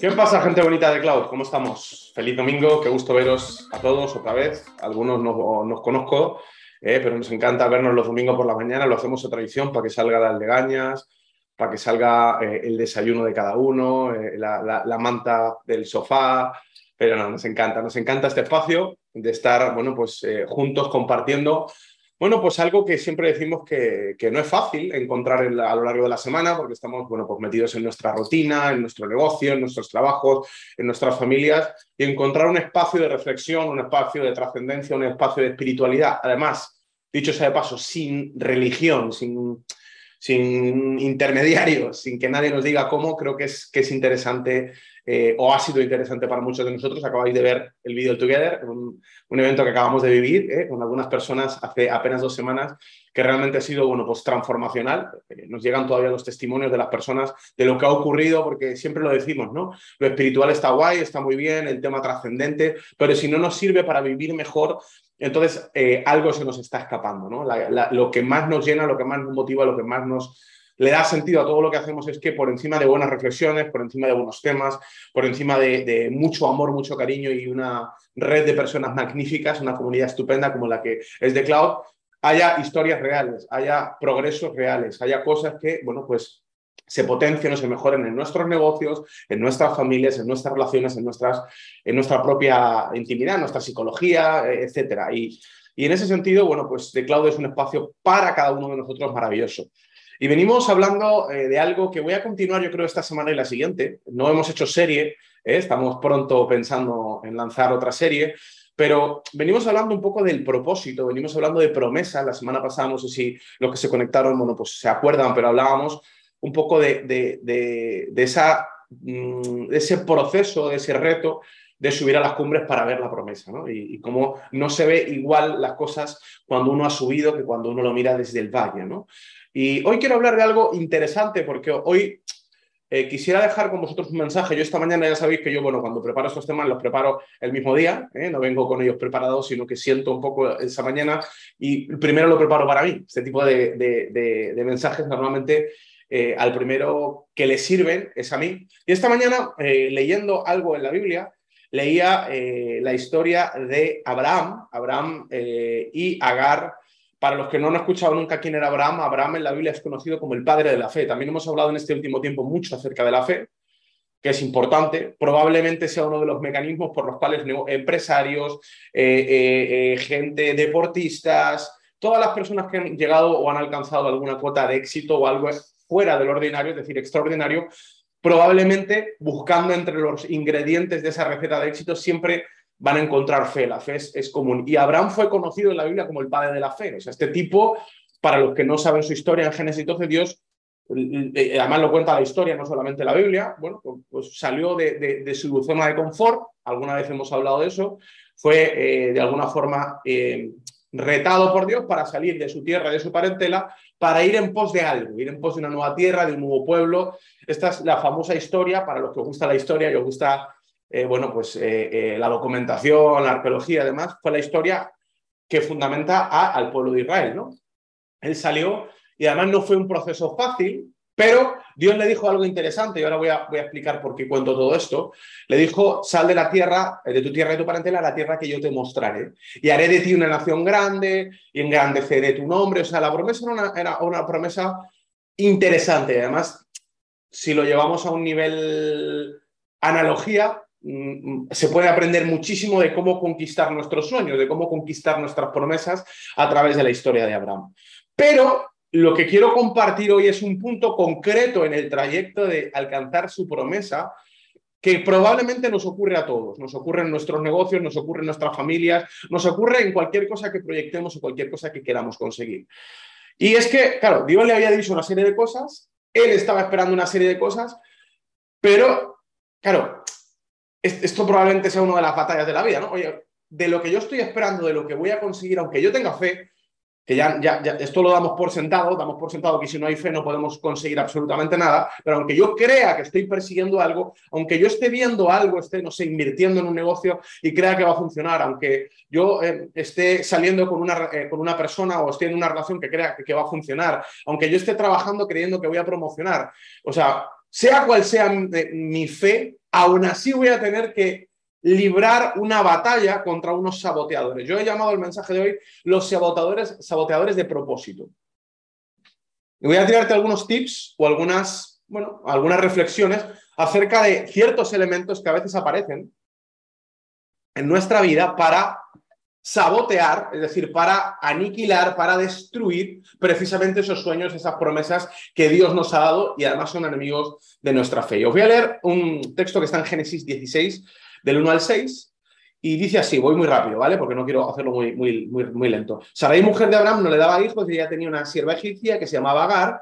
¿Qué pasa, gente bonita de Cloud? ¿Cómo estamos? Feliz domingo, qué gusto veros a todos otra vez. Algunos no nos conozco, eh, pero nos encanta vernos los domingos por la mañana. Lo hacemos a tradición para que salga las legañas, para que salga eh, el desayuno de cada uno, eh, la, la, manta del sofá. Pero no, nos encanta, nos encanta este espacio de estar, bueno, pues juntos compartiendo bueno, pues algo que siempre decimos que, no es fácil encontrar a lo largo de la semana porque estamos, bueno, pues metidos en nuestra rutina, en nuestro negocio, en nuestros trabajos, en nuestras familias y encontrar un espacio de reflexión, un espacio de trascendencia, un espacio de espiritualidad. Además, dicho sea de paso, sin religión, sin, sin intermediarios, sin que nadie nos diga cómo, creo que es, que es interesante eh, o ha sido interesante para muchos de nosotros. Acabáis de ver el vídeo Together, un, un, evento que acabamos de vivir eh, con algunas personas hace apenas dos semanas, que realmente ha sido bueno, pues, transformacional. Eh, nos llegan todavía los testimonios de las personas de lo que ha ocurrido, porque siempre lo decimos, ¿no? Lo espiritual está guay, está muy bien, el tema trascendente, pero si no nos sirve para vivir mejor, entonces algo se nos está escapando, ¿no? lo que más nos llena, lo que más nos motiva, lo que más nos le da sentido a todo lo que hacemos es que por encima de buenas reflexiones, por encima de buenos temas, por encima de, mucho amor, mucho cariño y una red de personas magníficas, una comunidad estupenda como la que es de Cloud, haya historias reales, haya progresos reales, haya cosas que, bueno, pues se potencien o se mejoren en nuestros negocios, en nuestras familias, en nuestras relaciones, en, nuestras, en nuestra propia intimidad, en nuestra psicología, etc. Y, y en ese sentido, bueno, pues The Cloud es un espacio para cada uno de nosotros maravilloso. Y venimos hablando eh, de algo que voy a continuar, yo creo, esta semana y la siguiente. No hemos hecho serie, ¿eh? estamos pronto pensando en lanzar otra serie, pero venimos hablando un poco del propósito, venimos hablando de promesa. La semana pasada, no sé si los que se conectaron, bueno, pues se acuerdan, pero hablábamos un poco de, de, esa, mm, de ese proceso, de ese reto de subir a las cumbres para ver la promesa, ¿no? Y, y, cómo no se ve igual las cosas cuando uno ha subido que cuando uno lo mira desde el valle, ¿no? Y hoy quiero hablar de algo interesante porque hoy eh, quisiera dejar con vosotros un mensaje. Yo esta mañana ya sabéis que yo, bueno, cuando preparo estos temas los preparo el mismo día, ¿eh? no vengo con ellos preparados, sino que siento un poco esa mañana y primero lo preparo para mí. Este tipo de, de, mensajes normalmente eh, al primero que le sirven es a mí. Y esta mañana, leyendo algo en la Biblia, leía la historia de Abraham, Abraham y Agar para los que no han escuchado nunca quién era Abraham, Abraham en la Biblia es conocido como el padre de la fe. También hemos hablado en este último tiempo mucho acerca de la fe, que es importante. Probablemente sea uno de los mecanismos por los cuales empresarios, eh, eh, eh, gente, deportistas, todas las personas que han llegado o han alcanzado alguna cuota de éxito o algo fuera del ordinario, es decir, extraordinario, probablemente buscando entre los ingredientes de esa receta de éxito siempre van a encontrar fe. La fe es, común. Y Abraham fue conocido en la Biblia como el padre de la fe. O sea, este tipo, para los que no saben su historia en Génesis 12, Dios, eh, eh, además lo cuenta la historia, no solamente la Biblia, bueno, pues, pues salió de, su zona de confort, alguna vez hemos hablado de eso, fue eh, de alguna forma retado por Dios para salir de su tierra, de su parentela, para ir en pos de algo, ir en pos de una nueva tierra, de un nuevo pueblo. Esta es la famosa historia, para los que os gusta la historia y os gusta eh, bueno, pues eh, eh, la documentación, la arqueología, además, fue la historia que fundamenta al pueblo de Israel, ¿no? Él salió y además no fue un proceso fácil, pero Dios le dijo algo interesante y ahora voy a, explicar por qué cuento todo esto. Le dijo, sal de la tierra, de tu tierra y tu parentela, a la tierra que yo te mostraré. Y haré de ti una nación grande y engrandeceré tu nombre. O sea, la promesa era una, promesa interesante. Además, si lo llevamos a un nivel analogía, se puede aprender muchísimo de cómo conquistar nuestros sueños, de cómo conquistar nuestras promesas a través de la historia de Abraham. Pero lo que quiero compartir hoy es un punto concreto en el trayecto de alcanzar su promesa que probablemente nos ocurre a todos, nos ocurre en nuestros negocios, nos ocurre en nuestras familias, nos ocurre en cualquier cosa que proyectemos o cualquier cosa que queramos conseguir. Y es que, claro, Dios le había dicho una serie de cosas, él estaba esperando una serie de cosas, pero, claro, esto probablemente sea una de las batallas de la vida, ¿no? Oye, de lo que yo estoy esperando, de lo que voy a conseguir, aunque yo tenga fe, que ya, ya, esto lo damos por sentado, damos por sentado que si no hay fe no podemos conseguir absolutamente nada, pero aunque yo crea que estoy persiguiendo algo, aunque yo esté viendo algo, esté, no sé, invirtiendo en un negocio y crea que va a funcionar, aunque yo eh, esté saliendo con una, eh, con una persona o esté en una relación que crea que, que va a funcionar, aunque yo esté trabajando creyendo que voy a promocionar, o sea, sea cual sea mi fe, aún así voy a tener que librar una batalla contra unos saboteadores. Yo he llamado el mensaje de hoy los saboteadores, saboteadores de propósito. Y voy a tirarte algunos tips o algunas, bueno, algunas reflexiones acerca de ciertos elementos que a veces aparecen en nuestra vida para sabotear, es decir, para aniquilar, para destruir precisamente esos sueños, esas promesas que Dios nos ha dado y además son enemigos de nuestra fe. os voy a leer un texto que está en Génesis 16, del 1 al 6, y dice así, voy muy rápido, ¿vale? Porque no quiero hacerlo muy, muy, muy, muy lento. Sarai, mujer de Abraham, no le daba hijos y ella tenía una sierva egipcia que se llamaba Agar.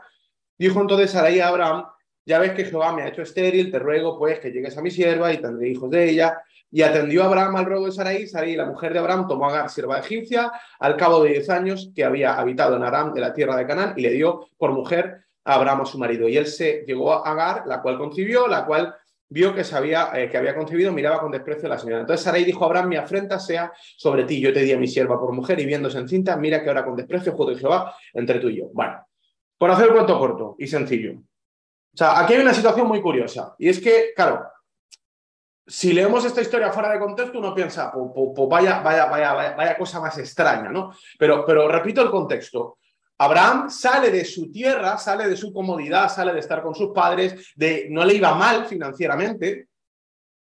Dijo entonces Sarai a Abraham, ya ves que Jehová me ha hecho estéril, te ruego pues que llegues a mi sierva y tendré hijos de ella. Y atendió Abraham al ruego de Sarai. Sarai, la mujer de Abraham, tomó a Agar, sierva egipcia, al cabo de diez años que había habitado en Aram, de la tierra de Canaán, y le dio por mujer a Abraham a su marido. Y él se llegó a Agar, la cual concibió, la cual vio que, eh, que había concebido, miraba con desprecio a la señora. Entonces Sarai dijo a Abraham, mi afrenta sea sobre ti, yo te di a mi sierva por mujer y viéndose encinta, mira que ahora con desprecio juego de Jehová entre tú y yo. Bueno, por hacer el cuento corto y sencillo. O sea, aquí hay una situación muy curiosa y es que, claro, si leemos esta historia fuera de contexto, uno piensa, pues, pues, pues vaya, vaya, vaya, vaya, cosa más extraña, ¿no? Pero, pero repito el contexto. Abraham sale de su tierra, sale de su comodidad, sale de estar con sus padres, de no le iba mal financieramente.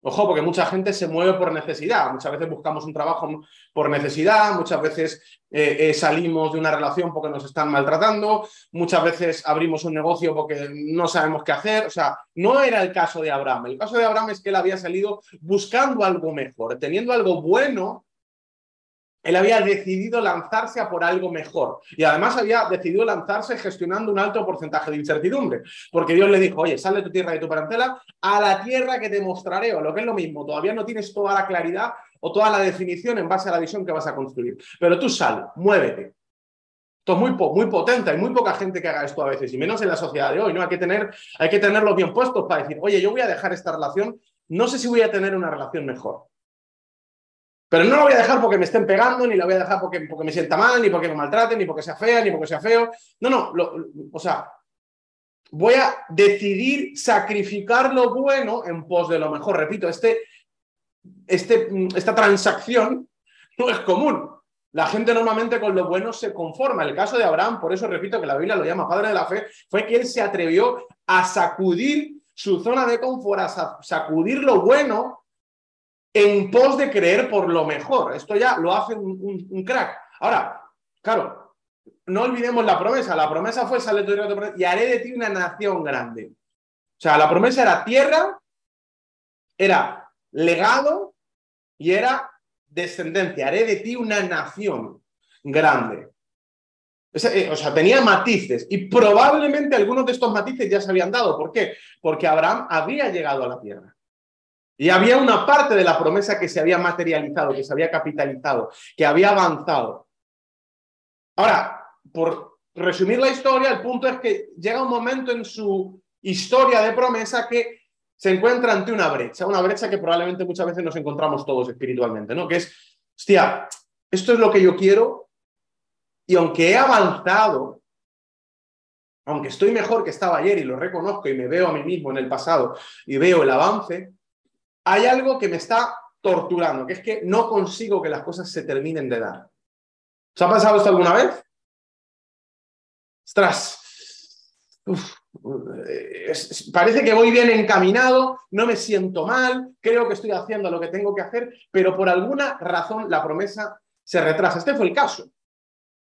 Ojo, porque mucha gente se mueve por necesidad. Muchas veces buscamos un trabajo por necesidad, muchas veces eh, eh, salimos de una relación porque nos están maltratando, muchas veces abrimos un negocio porque no sabemos qué hacer. O sea, no era el caso de Abraham. El caso de Abraham es que él había salido buscando algo mejor, teniendo algo bueno él había decidido lanzarse a por algo mejor y además había decidido lanzarse gestionando un alto porcentaje de incertidumbre, porque Dios le dijo, oye, sal de tu tierra y de tu parentela a la tierra que te mostraré, o lo que es lo mismo, todavía no tienes toda la claridad o toda la definición en base a la visión que vas a construir, pero tú sal, muévete. Esto es muy, muy potente, hay muy poca gente que haga esto a veces, y menos en la sociedad de hoy, ¿no? Hay que, tener, hay que tenerlos bien puestos para decir, oye, yo voy a dejar esta relación, no sé si voy a tener una relación mejor. Pero no lo voy a dejar porque me estén pegando, ni lo voy a dejar porque, porque me sienta mal, ni porque me maltraten, ni porque sea fea, ni porque sea feo. No, no, o sea, voy a decidir sacrificar lo bueno en pos de lo mejor. Repito, este, este, esta transacción no es común. La gente normalmente con lo bueno se conforma. El caso de Abraham, por eso repito que la Biblia lo llama padre de la fe, fue que él se atrevió a sacudir su zona de confort, a sacudir lo bueno en pos de creer por lo mejor. Esto ya lo hace un, crack. Ahora, claro, no olvidemos la promesa. La promesa fue, sale tu y haré de ti una nación grande. O sea, la promesa era tierra, era legado y era descendencia. Haré de ti una nación grande. Eh, o sea, tenía matices y probablemente algunos de estos matices ya se habían dado. ¿Por qué? Porque Abraham había llegado a la tierra. Y había una parte de la promesa que se había materializado, que se había capitalizado, que había avanzado. Ahora, por resumir la historia, el punto es que llega un momento en su historia de promesa que se encuentra ante una brecha, una brecha que probablemente muchas veces nos encontramos todos espiritualmente, ¿no? Que es, hostia, esto es lo que yo quiero y aunque he avanzado, aunque estoy mejor que estaba ayer y lo reconozco y me veo a mí mismo en el pasado y veo el avance, hay algo que me está torturando, que es que no consigo que las cosas se terminen de dar. ¿Os ha pasado esto alguna vez? Ostras. parece que voy bien encaminado, no me siento mal, creo que estoy haciendo lo que tengo que hacer, pero por alguna razón la promesa se retrasa. Este fue el caso.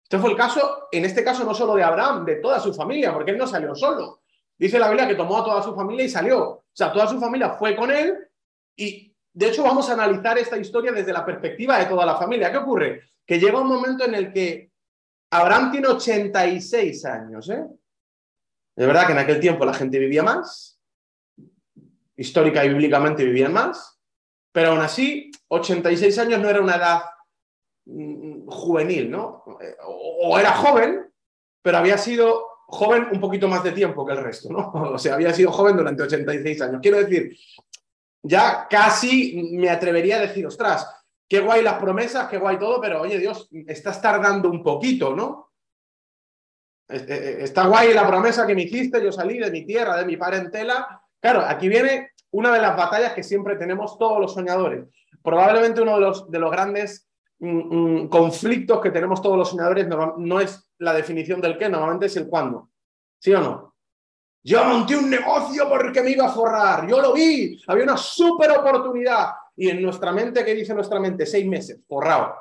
Este fue el caso, en este caso no solo de Abraham, de toda su familia, porque él no salió solo. Dice la Biblia que tomó a toda su familia y salió. O sea, toda su familia fue con él y de hecho vamos a analizar esta historia desde la perspectiva de toda la familia. ¿Qué ocurre? Que llega un momento en el que Abraham tiene 86 años. ¿eh? Es verdad que en aquel tiempo la gente vivía más, histórica y bíblicamente vivían más, pero aún así 86 años no era una edad mm, juvenil, ¿no? O era joven, pero había sido joven un poquito más de tiempo que el resto, ¿no? O sea, había sido joven durante 86 años. Quiero decir ya casi me atrevería a decir, ostras, qué guay las promesas, qué guay todo, pero oye Dios, estás tardando un poquito, ¿no? Eh, eh, está guay la promesa que me hiciste, yo salí de mi tierra, de mi parentela, Claro, aquí viene una de las batallas que siempre tenemos todos los soñadores. Probablemente uno de los, de los grandes mm, mm, conflictos que tenemos todos los soñadores no, es la definición del qué, normalmente es el cuándo. ¿Sí o no? Yo monté un negocio porque me iba a forrar. Yo lo vi. Había una súper oportunidad. Y en nuestra mente, ¿qué dice nuestra mente? Seis meses, forrado.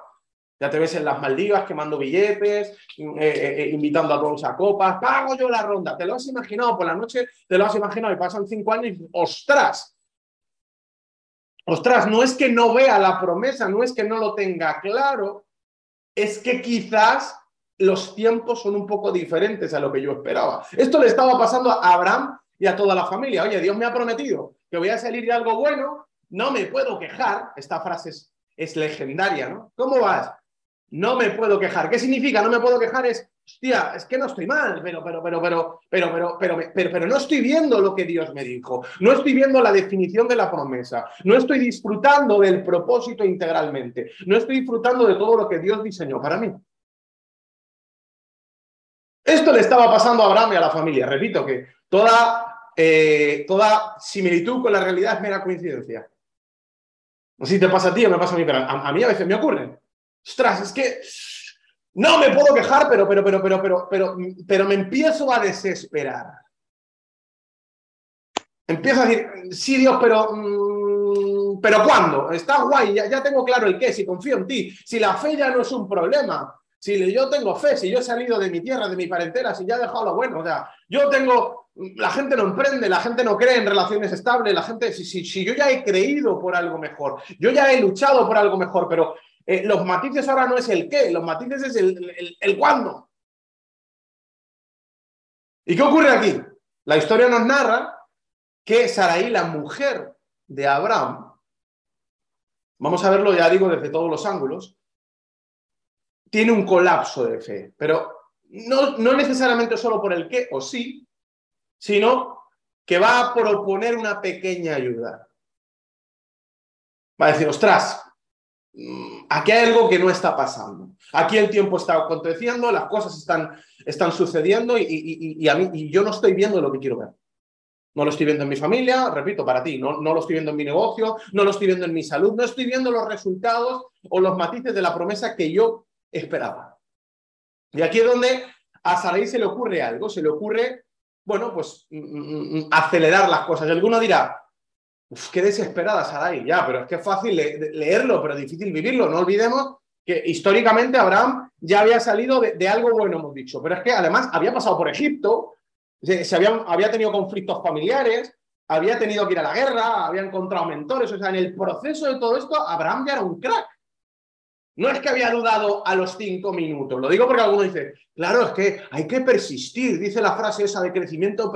Ya te ves en las Maldivas quemando billetes, eh, eh, eh, invitando a todos a copas, pago yo la ronda. ¿Te lo has imaginado por la noche? ¿Te lo has imaginado? Y pasan cinco años y ostras, ostras, no es que no vea la promesa, no es que no lo tenga claro, es que quizás los tiempos son un poco diferentes a lo que yo esperaba. Esto le estaba pasando a Abraham y a toda la familia. Oye, Dios me ha prometido que voy a salir de algo bueno, no me puedo quejar. Esta frase es, es legendaria, ¿no? ¿Cómo vas? no me puedo quejar. ¿Qué significa no me puedo quejar? Es, hostia, es que no estoy mal, pero, pero, pero, pero, pero, pero, pero, pero, pero, no estoy viendo lo que Dios me dijo, no estoy viendo la definición de la promesa, no estoy disfrutando del propósito integralmente, no estoy disfrutando de todo lo que Dios diseñó para mí. Esto le estaba pasando a Abraham y a la familia. Repito que toda, eh, toda similitud con la realidad es mera coincidencia. No sé si te pasa a ti o me pasa a mí, pero a mí a veces me ocurre. Ostras, es que no me puedo quejar, pero, pero, pero, pero, pero, pero, pero me empiezo a desesperar. Empiezo a decir, sí, Dios, pero, mm, pero ¿cuándo? Está guay, ya, ya tengo claro el qué, si confío en ti, si la fe ya no es un problema, si yo tengo fe, si yo he salido de mi tierra, de mi parentela, si ya he dejado lo bueno, o sea, yo tengo, la gente no emprende, la gente no cree en relaciones estables, la gente, si, si, si yo ya he creído por algo mejor, yo ya he luchado por algo mejor, pero eh, los matices ahora no es el qué, los matices es el, el, cuándo. ¿Y qué ocurre aquí? La historia nos narra que Saraí, la mujer de Abraham, vamos a verlo, ya digo, desde todos los ángulos, tiene un colapso de fe, pero no, no necesariamente solo por el qué o sí, sino que va a proponer una pequeña ayuda. Va a decir, ostras, Mm, aquí hay algo que no está pasando. Aquí el tiempo está aconteciendo, las cosas están, están sucediendo y, a mí, y yo no estoy viendo lo que quiero ver. No lo estoy viendo en mi familia, repito, para ti, no, no lo estoy viendo en mi negocio, no lo estoy viendo en mi salud, no estoy viendo los resultados o los matices de la promesa que yo esperaba. Y aquí es donde a Sarai se le ocurre algo, se le ocurre, bueno, pues mm, mm, acelerar las cosas. Y alguno dirá, Uf, qué desesperada Sarai, ya, pero es que es fácil leerlo, pero difícil vivirlo. No olvidemos que históricamente Abraham ya había salido de, algo bueno, hemos dicho, pero es que además había pasado por Egipto, se, había, había tenido conflictos familiares, había tenido que ir a la guerra, había encontrado mentores, o sea, en el proceso de todo esto, Abraham ya era un crack. No es que había dudado a los cinco minutos, lo digo porque alguno dice, claro, es que hay que persistir, dice la frase esa de crecimiento,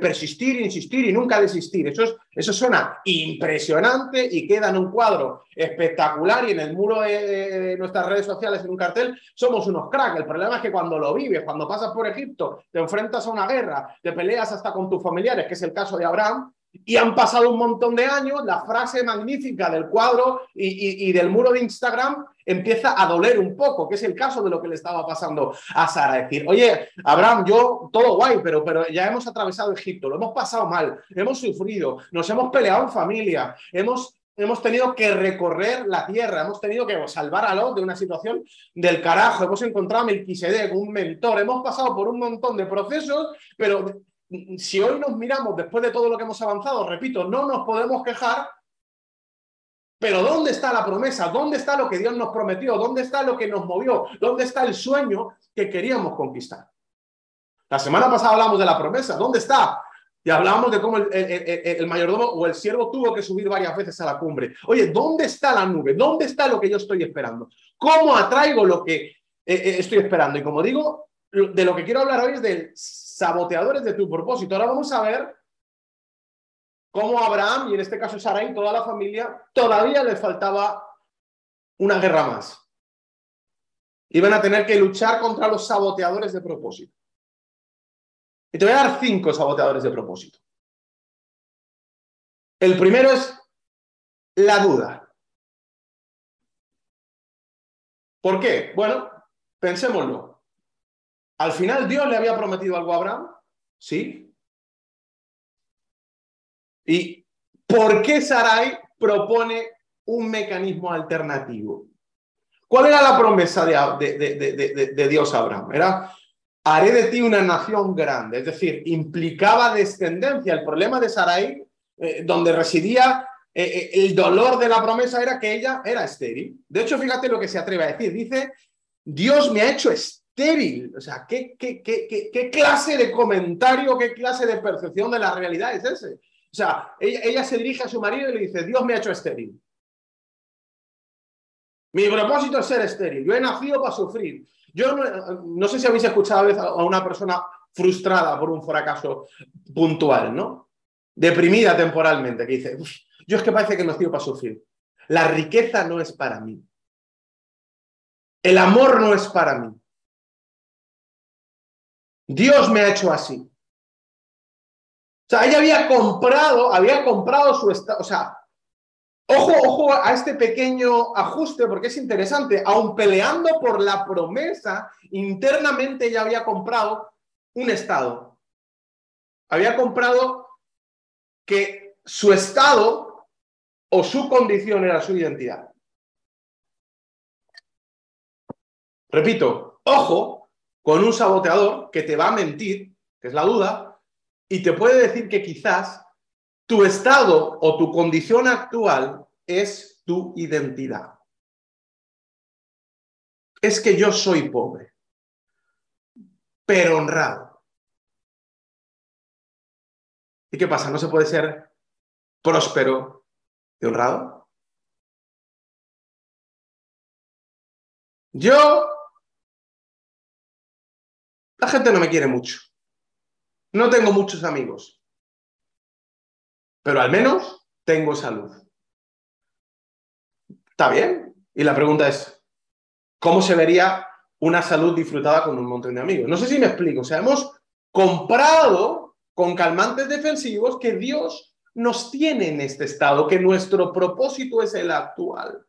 persistir, insistir y nunca desistir. Eso, es, eso suena impresionante y queda en un cuadro espectacular y en el muro de, nuestras redes sociales, en un cartel, somos unos cracks. El problema es que cuando lo vives, cuando pasas por Egipto, te enfrentas a una guerra, te peleas hasta con tus familiares, que es el caso de Abraham, y han pasado un montón de años, la frase magnífica del cuadro y, del muro de Instagram empieza a doler un poco, que es el caso de lo que le estaba pasando a Sara. Decir, oye, Abraham, yo todo guay, pero, pero ya hemos atravesado Egipto, lo hemos pasado mal, hemos sufrido, nos hemos peleado en familia, hemos, hemos tenido que recorrer la tierra, hemos tenido que salvar a Lot de una situación del carajo, hemos encontrado a Melquisedec, un mentor, hemos pasado por un montón de procesos, pero si hoy nos miramos después de todo lo que hemos avanzado, repito, no nos podemos quejar, pero ¿dónde está la promesa? ¿Dónde está lo que Dios nos prometió? ¿Dónde está lo que nos movió? ¿Dónde está el sueño que queríamos conquistar? La semana pasada hablamos de la promesa. ¿Dónde está? Y hablábamos de cómo el, mayordomo o el siervo tuvo que subir varias veces a la cumbre. Oye, ¿dónde está la nube? ¿Dónde está lo que yo estoy esperando? ¿Cómo atraigo lo que eh, eh, estoy esperando? Y como digo, de lo que quiero hablar hoy es del saboteadores de tu propósito. Ahora vamos a ver cómo Abraham, y en este caso Sarai, toda la familia, todavía les faltaba una guerra más. Iban a tener que luchar contra los saboteadores de propósito. Y te voy a dar cinco saboteadores de propósito. El primero es la duda. ¿Por qué? Bueno, pensémoslo. Al final Dios le había prometido algo a Abraham, sí. ¿Y por qué Sarai propone un mecanismo alternativo? ¿Cuál era la promesa de, Dios a Abraham? Era, haré de ti una nación grande, es decir, implicaba descendencia. El problema de Sarai, eh, donde residía eh, eh, el dolor de la promesa, era que ella era estéril. De hecho, fíjate lo que se atreve a decir. Dice, Dios me ha hecho estéril. O sea, ¿qué, qué, qué, clase de comentario, qué clase de percepción de la realidad es ese? O sea, ella se dirige a su marido y le dice, Dios me ha hecho estéril. Mi propósito es ser estéril. Yo he nacido para sufrir. Yo no, sé si habéis escuchado a, veces a una persona frustrada por un fracaso puntual, ¿no? Deprimida temporalmente, que dice, yo es que parece que nacido para sufrir. La riqueza no es para mí. El amor no es para mí. Dios me ha hecho así. O sea, ella había comprado, había comprado su estado, o sea, Ojo, ojo a este pequeño ajuste porque es interesante. Aun peleando por la promesa, internamente ya había comprado un estado. Había comprado que su estado o su condición era su identidad. Repito, ojo con un saboteador que te va a mentir, que es la duda, y te puede decir que quizás tu estado o tu condición actual es tu identidad. Es que yo soy pobre, pero honrado. ¿Y qué pasa? ¿No se puede ser próspero y honrado? Yo... La gente no me quiere mucho. No tengo muchos amigos pero al menos tengo salud. ¿Está bien? Y la pregunta es, ¿cómo se vería una salud disfrutada con un montón de amigos? No sé si me explico. O sea, hemos comprado con calmantes defensivos que Dios nos tiene en este estado, que nuestro propósito es el actual.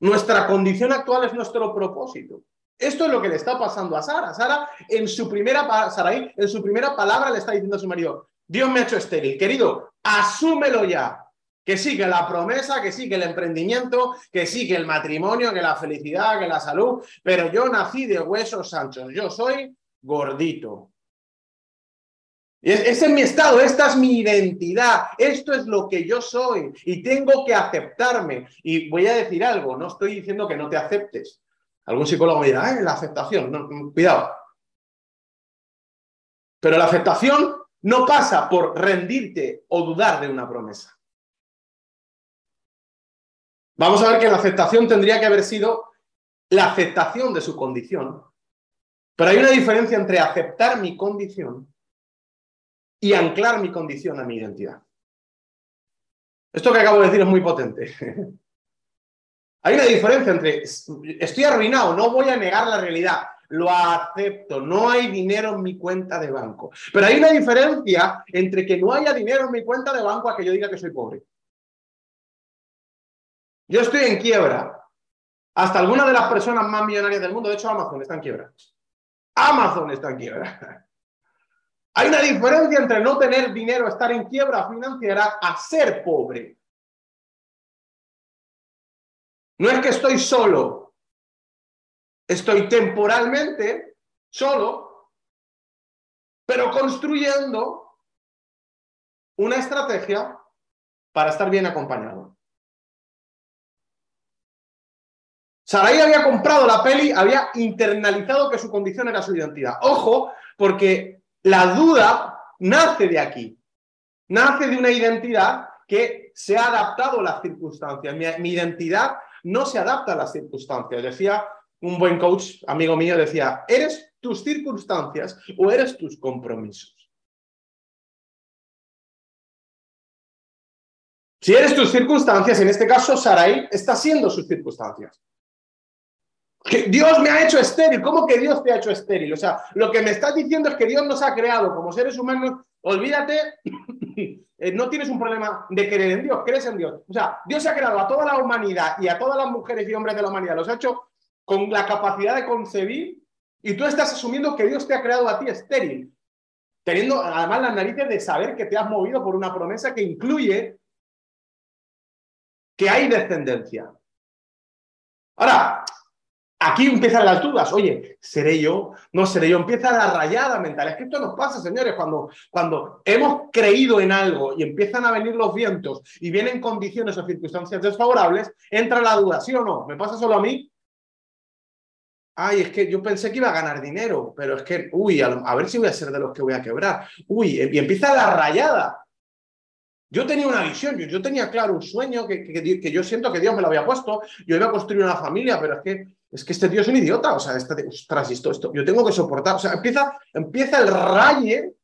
Nuestra condición actual es nuestro propósito. Esto es lo que le está pasando a Sara. Sara, en su primera, Saraí, en su primera palabra le está diciendo a su marido, Dios me ha hecho estéril. Querido, asúmelo ya. Que sí, que la promesa, que sí, que el emprendimiento, que sí, que el matrimonio, que la felicidad, que la salud, pero yo nací de huesos anchos, yo soy gordito. Ese es mi estado, esta es mi identidad, esto es lo que yo soy y tengo que aceptarme. Y voy a decir algo, no estoy diciendo que no te aceptes. Algún psicólogo me dirá, la aceptación, cuidado. Pero la aceptación no pasa por rendirte o dudar de una promesa. Vamos a ver que la aceptación tendría que haber sido la aceptación de su condición. Pero hay una diferencia entre aceptar mi condición y anclar mi condición a mi identidad. Esto que acabo de decir es muy potente. Hay una diferencia entre estoy arruinado, no voy a negar la realidad, lo acepto, no hay dinero en mi cuenta de banco. Pero hay una diferencia entre que no haya dinero en mi cuenta de banco a que yo diga que soy pobre. Yo estoy en quiebra. Hasta algunas de las personas más millonarias del mundo, de hecho Amazon está en quiebra. Amazon está en quiebra. Hay una diferencia entre no tener dinero, estar en quiebra financiera, a ser pobre. No es que estoy solo, Estoy temporalmente solo, pero construyendo una estrategia para estar bien acompañado. Sarai había comprado la peli, había internalizado que su condición era su identidad. Ojo, porque la duda nace de aquí, nace de una identidad que se ha adaptado a las circunstancias. Mi, mi identidad no se adapta a las circunstancias. Decía un buen coach, amigo mío, decía, ¿eres tus circunstancias o eres tus compromisos? Si eres tus circunstancias, en este caso Sarai está siendo sus circunstancias. Que Dios me ha hecho estéril. ¿Cómo que Dios te ha hecho estéril? O sea, lo que me estás diciendo es que Dios nos ha creado como seres humanos. Olvídate, eh, no tienes un problema de creer en Dios, crees en Dios. O sea, Dios ha creado a toda la humanidad y a todas las mujeres y hombres de la humanidad. Los ha hecho con la capacidad de concebir y tú estás asumiendo que Dios te ha creado a ti estéril. teniendo además las narices de saber que te has movido por una promesa que incluye que hay descendencia. Ahora, aquí empiezan las dudas. Oye, ¿seré yo? ¿No seré yo? Empieza la rayada mental. Es que esto nos pasa, señores, cuando, cuando hemos creído en algo y empiezan a venir los vientos y vienen condiciones o circunstancias desfavorables, entra la duda, ¿sí o no? ¿Me pasa solo a mí? Ay, es que yo pensé que iba a ganar dinero, pero es que, uy, a, ver si voy a ser de los que voy a quebrar. Uy, y empieza la rayada. Yo tenía una visión, yo, tenía claro un sueño que, que, yo siento que Dios me lo había puesto. Yo iba a construir una familia, pero es que, es que este tío es un idiota. O sea, este, ostras, esto, esto, yo tengo que soportar. O sea, empieza, empieza el raye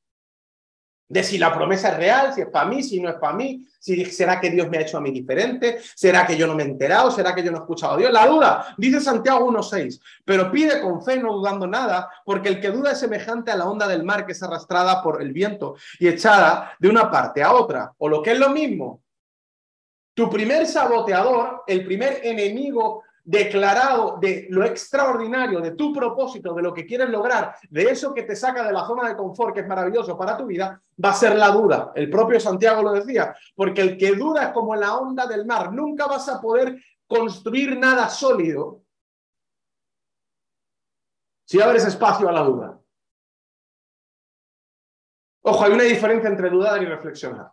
de si la promesa es real, si es para mí, si no es para mí, si será que Dios me ha hecho a mí diferente, será que yo no me he enterado, será que yo no he escuchado a Dios. La duda, dice Santiago 1.6, pero pide con fe, no dudando nada, porque el que duda es semejante a la onda del mar que es arrastrada por el viento y echada de una parte a otra, o lo que es lo mismo. Tu primer saboteador, el primer enemigo declarado de lo extraordinario, de tu propósito, de lo que quieres lograr, de eso que te saca de la zona de confort, que es maravilloso para tu vida, va a ser la duda. El propio Santiago lo decía, porque el que duda es como la onda del mar, nunca vas a poder construir nada sólido si abres espacio a la duda. Ojo, hay una diferencia entre dudar y reflexionar.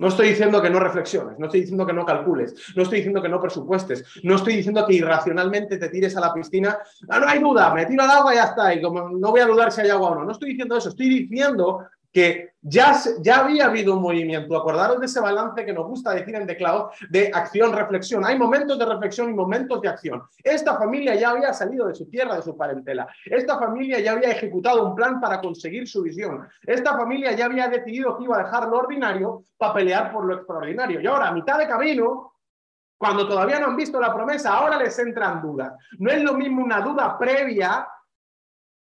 No estoy diciendo que no reflexiones, no estoy diciendo que no calcules, no estoy diciendo que no presupuestes, no estoy diciendo que irracionalmente te tires a la piscina. Ah, no hay duda, me tiro al agua y ya está, y como no voy a dudar si hay agua o no. No estoy diciendo eso, estoy diciendo que ya, ya había habido un movimiento. Acordaros de ese balance que nos gusta decir en Declado de acción-reflexión. Hay momentos de reflexión y momentos de acción. Esta familia ya había salido de su tierra, de su parentela. Esta familia ya había ejecutado un plan para conseguir su visión. Esta familia ya había decidido que iba a dejar lo ordinario para pelear por lo extraordinario. Y ahora, a mitad de camino, cuando todavía no han visto la promesa, ahora les entran dudas. No es lo mismo una duda previa,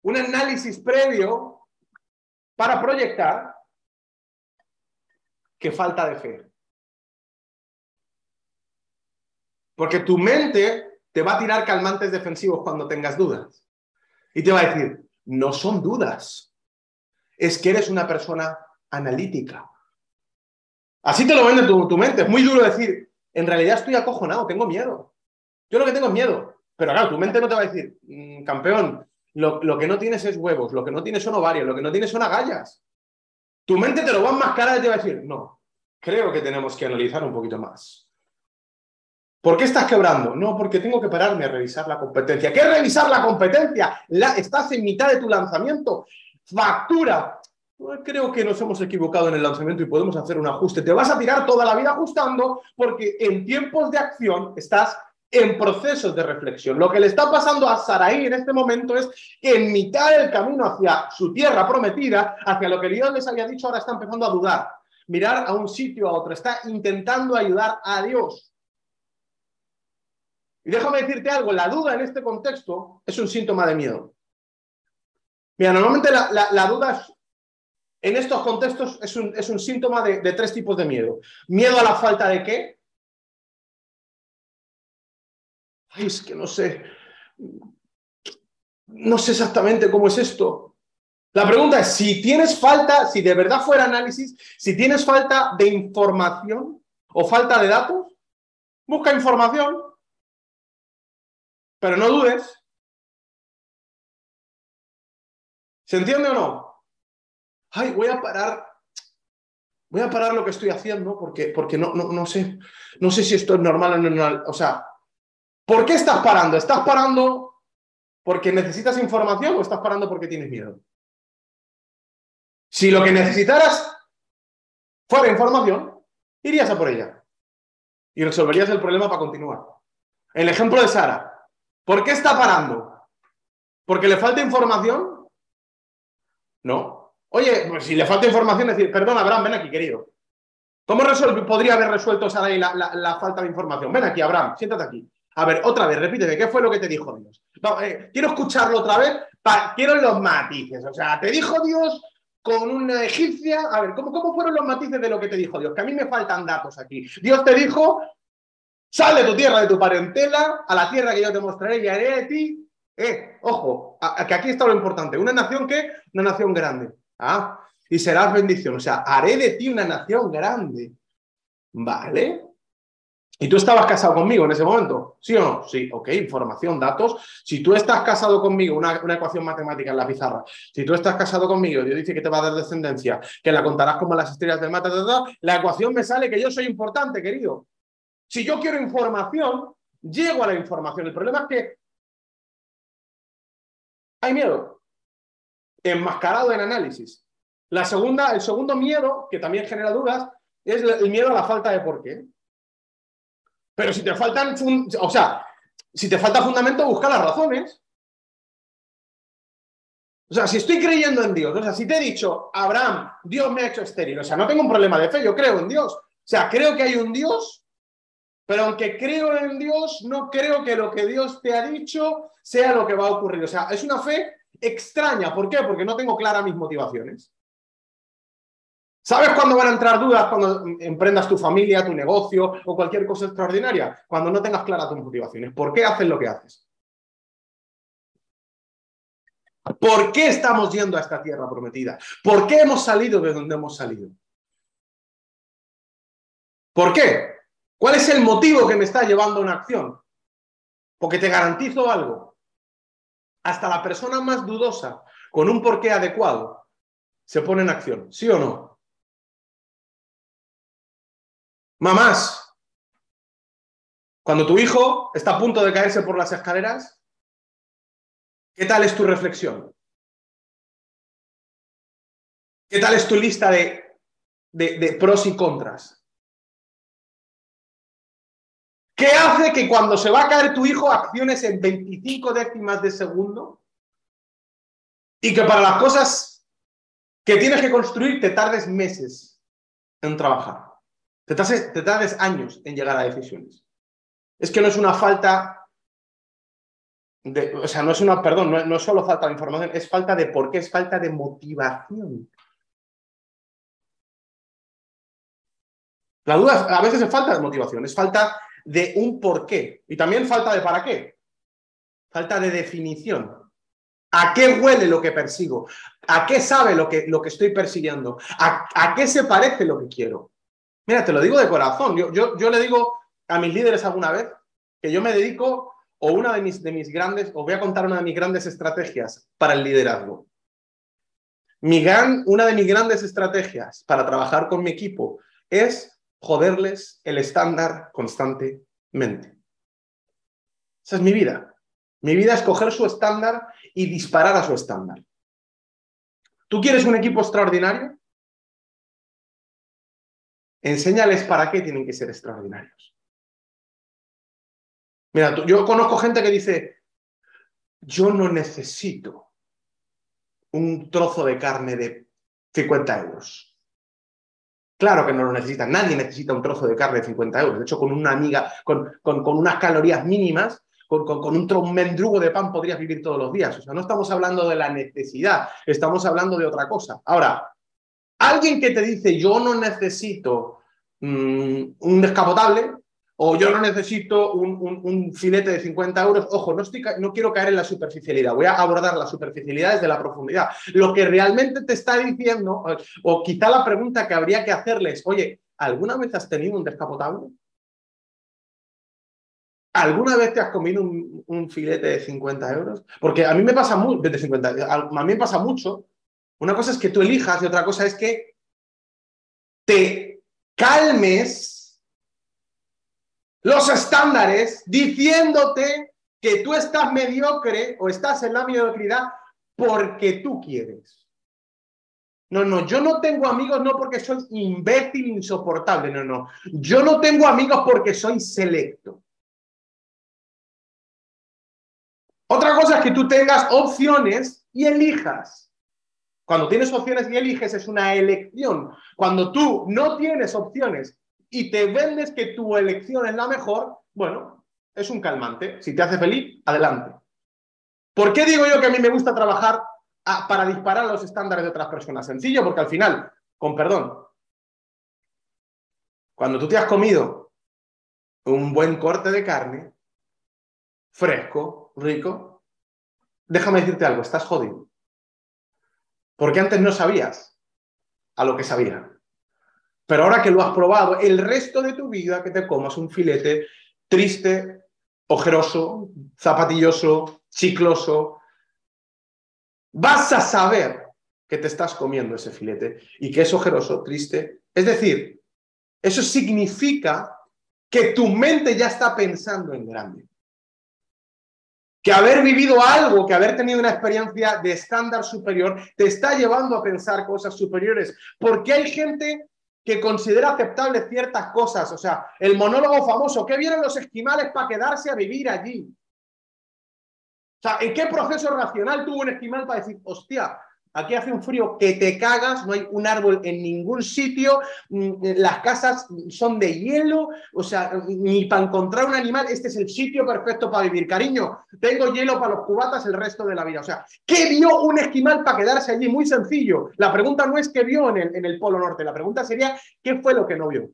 un análisis previo para proyectar que falta de fe. Porque tu mente te va a tirar calmantes defensivos cuando tengas dudas. Y te va a decir, no son dudas, es que eres una persona analítica. Así te lo vende tu, tu mente. Es muy duro decir, en realidad estoy acojonado, tengo miedo. Yo lo que tengo es miedo. Pero claro, tu mente no te va a decir, mm, campeón, lo, que no tienes es huevos, lo que no tienes son ovarios, lo que no tienes son agallas. Tu mente te lo va a enmascarar y te va a decir, no, creo que tenemos que analizar un poquito más. ¿Por qué estás quebrando? No, porque tengo que pararme a revisar la competencia. ¿Qué es revisar la competencia? La, estás en mitad de tu lanzamiento. Factura. Pues creo que nos hemos equivocado en el lanzamiento y podemos hacer un ajuste. Te vas a tirar toda la vida ajustando porque en tiempos de acción estás en procesos de reflexión. Lo que le está pasando a Saraí en este momento es que en mitad del camino hacia su tierra prometida, hacia lo que Dios les había dicho, ahora está empezando a dudar. Mirar a un sitio, a otro. Está intentando ayudar a Dios. Y déjame decirte algo, la duda en este contexto es un síntoma de miedo. Mira, normalmente la, duda en estos contextos es un, síntoma de, de tres tipos de miedo. Miedo a la falta de qué? Ay, es que no sé, no sé exactamente cómo es esto. La pregunta es, si tienes falta, si de verdad fuera análisis, si tienes falta de información o falta de datos, busca información, pero no dudes. ¿Se entiende o no? Ay, voy a parar, voy a parar lo que estoy haciendo porque, porque no, no, no sé, no sé si esto es normal o no. O sea, ¿Por qué estás parando? ¿Estás parando porque necesitas información o estás parando porque tienes miedo? Si lo que necesitaras fuera información, irías a por ella y resolverías el problema para continuar. El ejemplo de Sara. ¿Por qué está parando? ¿Porque le falta información? No. Oye, pues si le falta información, decir, perdón, Abraham, ven aquí, querido. ¿Cómo podría haber resuelto Sara la, la falta de información? Ven aquí, Abraham, siéntate aquí. A ver, otra vez, repíteme, ¿qué fue lo que te dijo Dios? Eh, quiero escucharlo otra vez, quiero los matices. O sea, te dijo Dios con una egipcia. A ver, ¿cómo, ¿cómo fueron los matices de lo que te dijo Dios? Que a mí me faltan datos aquí. Dios te dijo, sal de tu tierra, de tu parentela, a la tierra que yo te mostraré y haré de ti. Eh, ojo, que aquí está lo importante. Una nación que, una nación grande. Ah, y serás bendición. O sea, haré de ti una nación grande. ¿Vale? ¿Y tú estabas casado conmigo en ese momento? ¿Sí o no? Sí, ok, información, datos. Si tú estás casado conmigo, una, ecuación matemática en la pizarra, si tú estás casado conmigo, Dios dice que te va a dar descendencia, que la contarás como las estrellas del mata, la ecuación me sale que yo soy importante, querido. Si yo quiero información, llego a la información. El problema es que hay miedo, enmascarado en análisis. La segunda, el segundo miedo, que también genera dudas, es el miedo a la falta de por qué. Pero si te faltan, o sea, si te falta fundamento, busca las razones. O sea, si estoy creyendo en Dios, o sea, si te he dicho, Abraham, Dios me ha hecho estéril, o sea, no tengo un problema de fe, yo creo en Dios. O sea, creo que hay un Dios, pero aunque creo en Dios, no creo que lo que Dios te ha dicho sea lo que va a ocurrir. O sea, es una fe extraña. ¿Por qué? Porque no tengo claras mis motivaciones. ¿Sabes cuándo van a entrar dudas cuando emprendas tu familia, tu negocio o cualquier cosa extraordinaria? Cuando no tengas claras tus motivaciones. ¿Por qué haces lo que haces? ¿Por qué estamos yendo a esta tierra prometida? ¿Por qué hemos salido de donde hemos salido? ¿Por qué? ¿Cuál es el motivo que me está llevando a una acción? Porque te garantizo algo. Hasta la persona más dudosa, con un porqué adecuado, se pone en acción. ¿Sí o no? Mamás, cuando tu hijo está a punto de caerse por las escaleras, ¿qué tal es tu reflexión? ¿Qué tal es tu lista de, de, pros y contras? ¿Qué hace que cuando se va a caer tu hijo acciones en 25 décimas de segundo? Y que para las cosas que tienes que construir te tardes meses en trabajar. Te tardes, años en llegar a decisiones. Es que no es una falta de, o sea, no es una, perdón, no, es solo falta de información, es falta de por qué, es falta de motivación. La duda a veces es falta de motivación, es falta de un por qué y también falta de para qué. Falta de definición. ¿A qué huele lo que persigo? ¿A qué sabe lo que, lo que estoy persiguiendo? ¿A, ¿A qué se parece lo que quiero? Mira, te lo digo de corazón. Yo, yo, le digo a mis líderes alguna vez que yo me dedico, o una de mis, de mis grandes, os voy a contar una de mis grandes estrategias para el liderazgo. Mi gran, una de mis grandes estrategias para trabajar con mi equipo es joderles el estándar constantemente. Esa es mi vida. Mi vida es coger su estándar y disparar a su estándar. ¿Tú quieres un equipo extraordinario? Enséñales para qué tienen que ser extraordinarios. Mira, yo conozco gente que dice, yo no necesito un trozo de carne de 50 euros. Claro que no lo necesita, nadie necesita un trozo de carne de 50 euros. De hecho, con una amiga, con, unas calorías mínimas, con, con, un, mendrugo de pan podrías vivir todos los días. O sea, no estamos hablando de la necesidad, estamos hablando de otra cosa. Ahora, Alguien que te dice, yo no necesito mm, un descapotable o yo no necesito un, filete de 50 euros, ojo, no, quiero caer en la superficialidad, voy a abordar la superficialidad desde la profundidad. Lo que realmente te está diciendo, o quizá la pregunta que habría que hacerles, oye, ¿alguna vez has tenido un descapotable? ¿Alguna vez te has comido un, filete de 50 euros? Porque a mí me pasa mucho, de 50, a mí me pasa mucho una cosa es que tú elijas y otra cosa es que te calmes los estándares diciéndote que tú estás mediocre o estás en la mediocridad porque tú quieres. No, no, yo no tengo amigos no porque soy imbécil, insoportable, no, no. Yo no tengo amigos porque soy selecto. Otra cosa es que tú tengas opciones y elijas. Cuando tienes opciones y eliges es una elección. Cuando tú no tienes opciones y te vendes que tu elección es la mejor, bueno, es un calmante. Si te hace feliz, adelante. ¿Por qué digo yo que a mí me gusta trabajar para disparar los estándares de otras personas? Sencillo, porque al final, con perdón, cuando tú te has comido un buen corte de carne, fresco, rico, déjame decirte algo, estás jodido. Porque antes no sabías a lo que sabía. Pero ahora que lo has probado, el resto de tu vida que te comas un filete triste, ojeroso, zapatilloso, chicloso, vas a saber que te estás comiendo ese filete y que es ojeroso, triste. Es decir, eso significa que tu mente ya está pensando en grande. Que haber vivido algo, que haber tenido una experiencia de estándar superior, te está llevando a pensar cosas superiores. Porque hay gente que considera aceptable ciertas cosas. O sea, el monólogo famoso, ¿qué vieron los esquimales para quedarse a vivir allí? O sea, ¿en qué proceso racional tuvo un esquimal para decir, hostia, Aquí hace un frío que te cagas, no hay un árbol en ningún sitio, mm, las casas son de hielo, o sea, ni para encontrar un animal, este es el sitio perfecto para vivir. Cariño, tengo hielo para los cubatas el resto de la vida. O sea, ¿qué vio un esquimal para quedarse allí? Muy sencillo. La pregunta no es qué vio en el, en el Polo Norte, la pregunta sería qué fue lo que no vio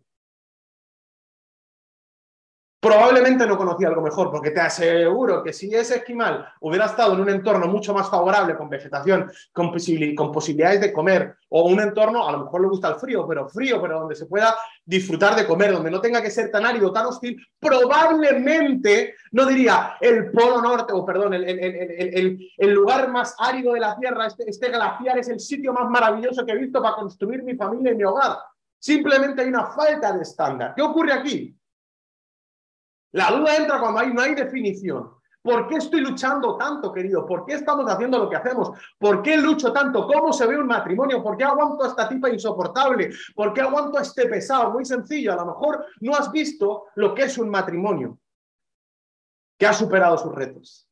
probablemente no conocía algo mejor, porque te aseguro que si ese esquimal hubiera estado en un entorno mucho más favorable, con vegetación, con, posibilidades de comer, o un entorno, a lo mejor le gusta el frío, pero frío, pero donde se pueda disfrutar de comer, donde no tenga que ser tan árido, tan hostil, probablemente, no diría el polo norte, o perdón, el lugar más árido de la Tierra, este, este glaciar es el sitio más maravilloso que he visto para construir mi familia y mi hogar. Simplemente hay una falta de estándar. ¿Qué ocurre aquí? La duda entra cuando hay, no hay definición. ¿Por qué estoy luchando tanto, querido? ¿Por qué estamos haciendo lo que hacemos? ¿Por qué lucho tanto? ¿Cómo se ve un matrimonio? ¿Por qué aguanto a esta tipa insoportable? ¿Por qué aguanto a este pesado? Muy sencillo, a lo mejor no has visto lo que es un matrimonio que ha superado sus retos.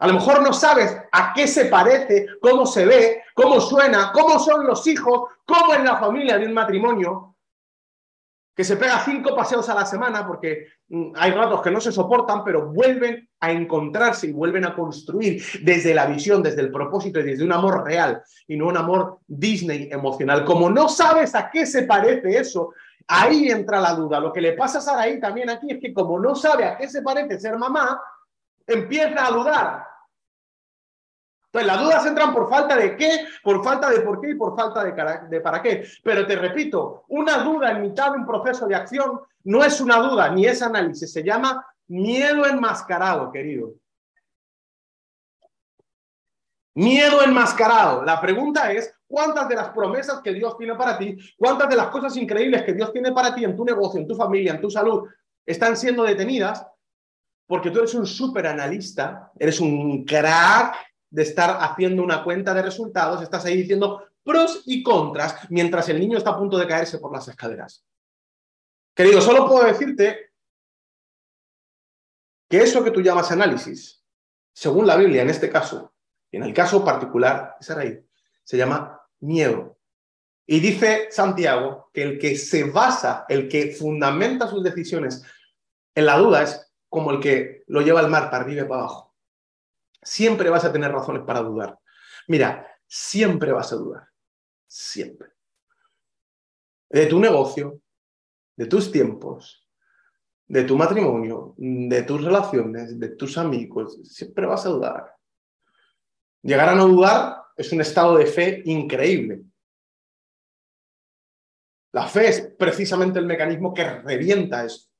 A lo mejor no sabes a qué se parece, cómo se ve, cómo suena, cómo son los hijos, cómo es la familia de un matrimonio, que se pega cinco paseos a la semana porque mm, hay ratos que no se soportan, pero vuelven a encontrarse y vuelven a construir desde la visión, desde el propósito y desde un amor real y no un amor Disney emocional. Como no sabes a qué se parece eso, ahí entra la duda. Lo que le pasa a Saraí también aquí es que como no sabe a qué se parece ser mamá, empieza a dudar. Entonces, las dudas entran por falta de qué, por falta de por qué y por falta de, de, para qué. Pero te repito, una duda en mitad de un proceso de acción no es una duda ni es análisis, se llama miedo enmascarado, querido. Miedo enmascarado. La pregunta es, ¿cuántas de las promesas que Dios tiene para ti, cuántas de las cosas increíbles que Dios tiene para ti en tu negocio, en tu familia, en tu salud, están siendo detenidas? Porque tú eres un súper analista, eres un crack de estar haciendo una cuenta de resultados, estás ahí diciendo pros y contras mientras el niño está a punto de caerse por las escaleras. Querido, solo puedo decirte que eso que tú llamas análisis, según la Biblia en este caso, y en el caso particular de Sarai, se llama miedo. Y dice Santiago que el que se basa, el que fundamenta sus decisiones en la duda es como el que lo lleva al mar para arriba y para abajo siempre vas a tener razones para dudar. Mira, siempre vas a dudar. Siempre. De tu negocio, de tus tiempos, de tu matrimonio, de tus relaciones, de tus amigos. Siempre vas a dudar. Llegar a no dudar es un estado de fe increíble. La fe es precisamente el mecanismo que revienta esto.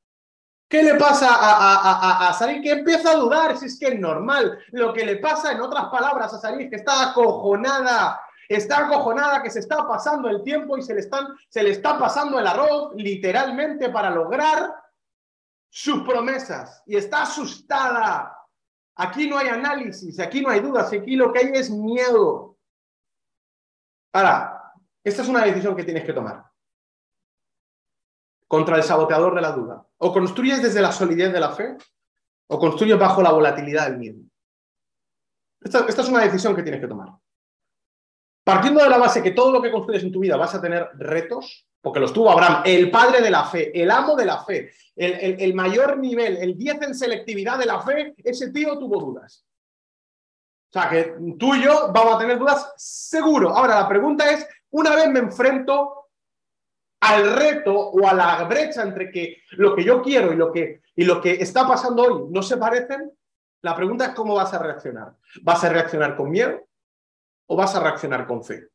¿Qué le pasa a, a, a, Sarí? Que empieza a dudar si es que es normal. Lo que le pasa, en otras palabras, a Sarí es que está acojonada. Está acojonada que se está pasando el tiempo y se le, están, se le está pasando el arroz, literalmente, para lograr sus promesas. Y está asustada. Aquí no hay análisis, aquí no hay dudas, aquí lo que hay es miedo. Ahora, esta es una decisión que tienes que tomar contra el saboteador de la duda. O construyes desde la solidez de la fe o construyes bajo la volatilidad del miedo. Esta, es una decisión que tienes que tomar. Partiendo de la base que todo lo que construyes en tu vida vas a tener retos, porque los tuvo Abraham, el padre de la fe, el amo de la fe, el, el mayor nivel, el 10 en selectividad de la fe, ese tío tuvo dudas. O sea, que tú y yo vamos a tener dudas seguro. Ahora, la pregunta es, una vez me enfrento al reto o a la brecha entre que lo que yo quiero y lo que, y lo que está pasando hoy no se parecen, la pregunta es cómo vas a reaccionar. ¿Vas a reaccionar con miedo o vas a reaccionar con fe?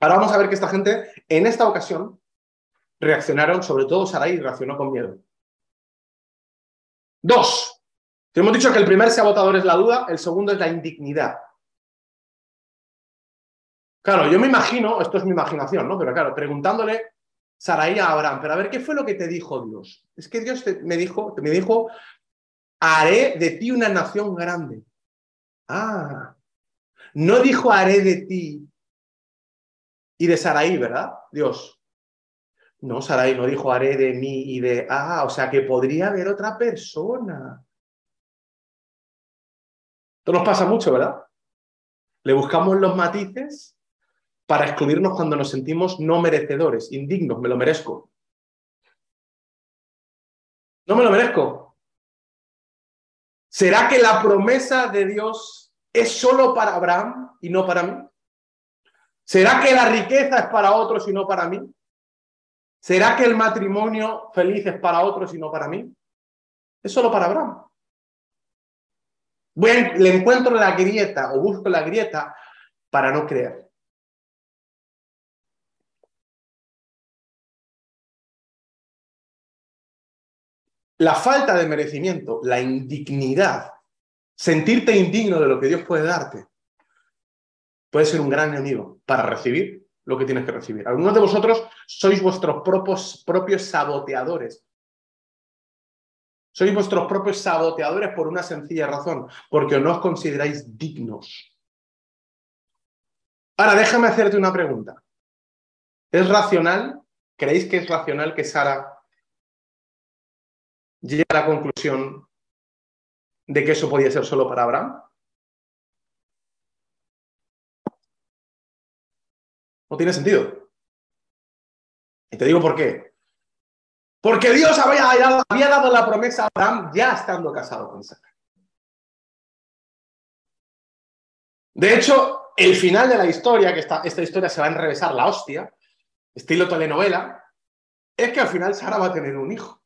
Ahora vamos a ver que esta gente, en esta ocasión, reaccionaron, sobre todo Sarai, reaccionó con miedo. Dos. hemos dicho que el primer sabotador es la duda, el segundo es la indignidad. Claro, yo me imagino, esto es mi imaginación, ¿no? Pero claro, preguntándole Sarai a Abraham, pero a ver, ¿qué fue lo que te dijo Dios? Es que Dios me dijo, me dijo, haré de ti una nación grande. Ah, no dijo haré de ti y de Sarai, ¿verdad? Dios. No, Sarai no dijo haré de mí y de, ah, o sea que podría haber otra persona. Esto nos pasa mucho, ¿verdad? Le buscamos los matices para excluirnos cuando nos sentimos no merecedores, indignos, me lo merezco. No me lo merezco. ¿Será que la promesa de Dios es solo para Abraham y no para mí? ¿Será que la riqueza es para otros y no para mí? ¿Será que el matrimonio feliz es para otros y no para mí? Es solo para Abraham. le encuentro la grieta o busco la grieta para no creer. La falta de merecimiento, la indignidad, sentirte indigno de lo que Dios puede darte, puede ser un gran enemigo para recibir lo que tienes que recibir. Algunos de vosotros sois vuestros propios, saboteadores. Sois vuestros propios saboteadores por una sencilla razón, porque no os consideráis dignos. Ahora, déjame hacerte una pregunta. ¿Es racional? ¿Creéis que es racional que Sara llegue a la conclusión de que eso podía ser solo para Abraham? No tiene sentido. Y te digo por qué. Porque Dios había, había dado la promesa a Abraham ya estando casado con Sara. De hecho, el final de la historia, que esta, esta historia se va a enrevesar la hostia, estilo telenovela, es que al final Sara va a tener un hijo.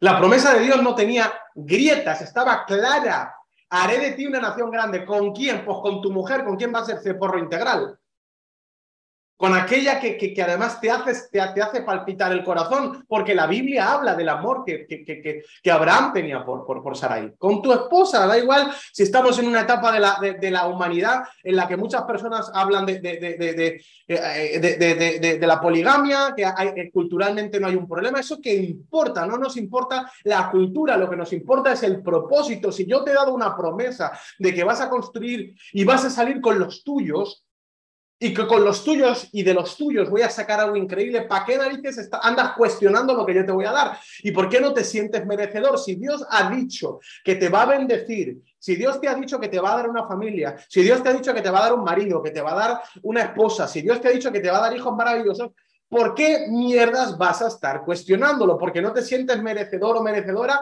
La promesa de Dios no tenía grietas, estaba clara. Haré de ti una nación grande. ¿Con quién? Pues con tu mujer. ¿Con quién va a ser porro integral? Con aquella que, que, además te hace, te, hace palpitar el corazón, porque la Biblia habla del amor que, que Abraham tenía por, por, por, Sarai. Con tu esposa, da igual si estamos en una etapa de la, de, la humanidad en la que muchas personas hablan de, de, de la poligamia, que hay, culturalmente no hay un problema, eso que importa, no nos importa la cultura, lo que nos importa es el propósito. Si yo te he dado una promesa de que vas a construir y vas a salir con los tuyos, y que con los tuyos y de los tuyos voy a sacar algo increíble, ¿para qué narices andas cuestionando lo que yo te voy a dar? ¿Y por qué no te sientes merecedor? Si Dios ha dicho que te va a bendecir, si Dios te ha dicho que te va a dar una familia, si Dios te ha dicho que te va a dar un marido, que te va a dar una esposa, si Dios te ha dicho que te va a dar hijos maravillosos, ¿por qué mierdas vas a estar cuestionándolo? Porque no te sientes merecedor o merecedora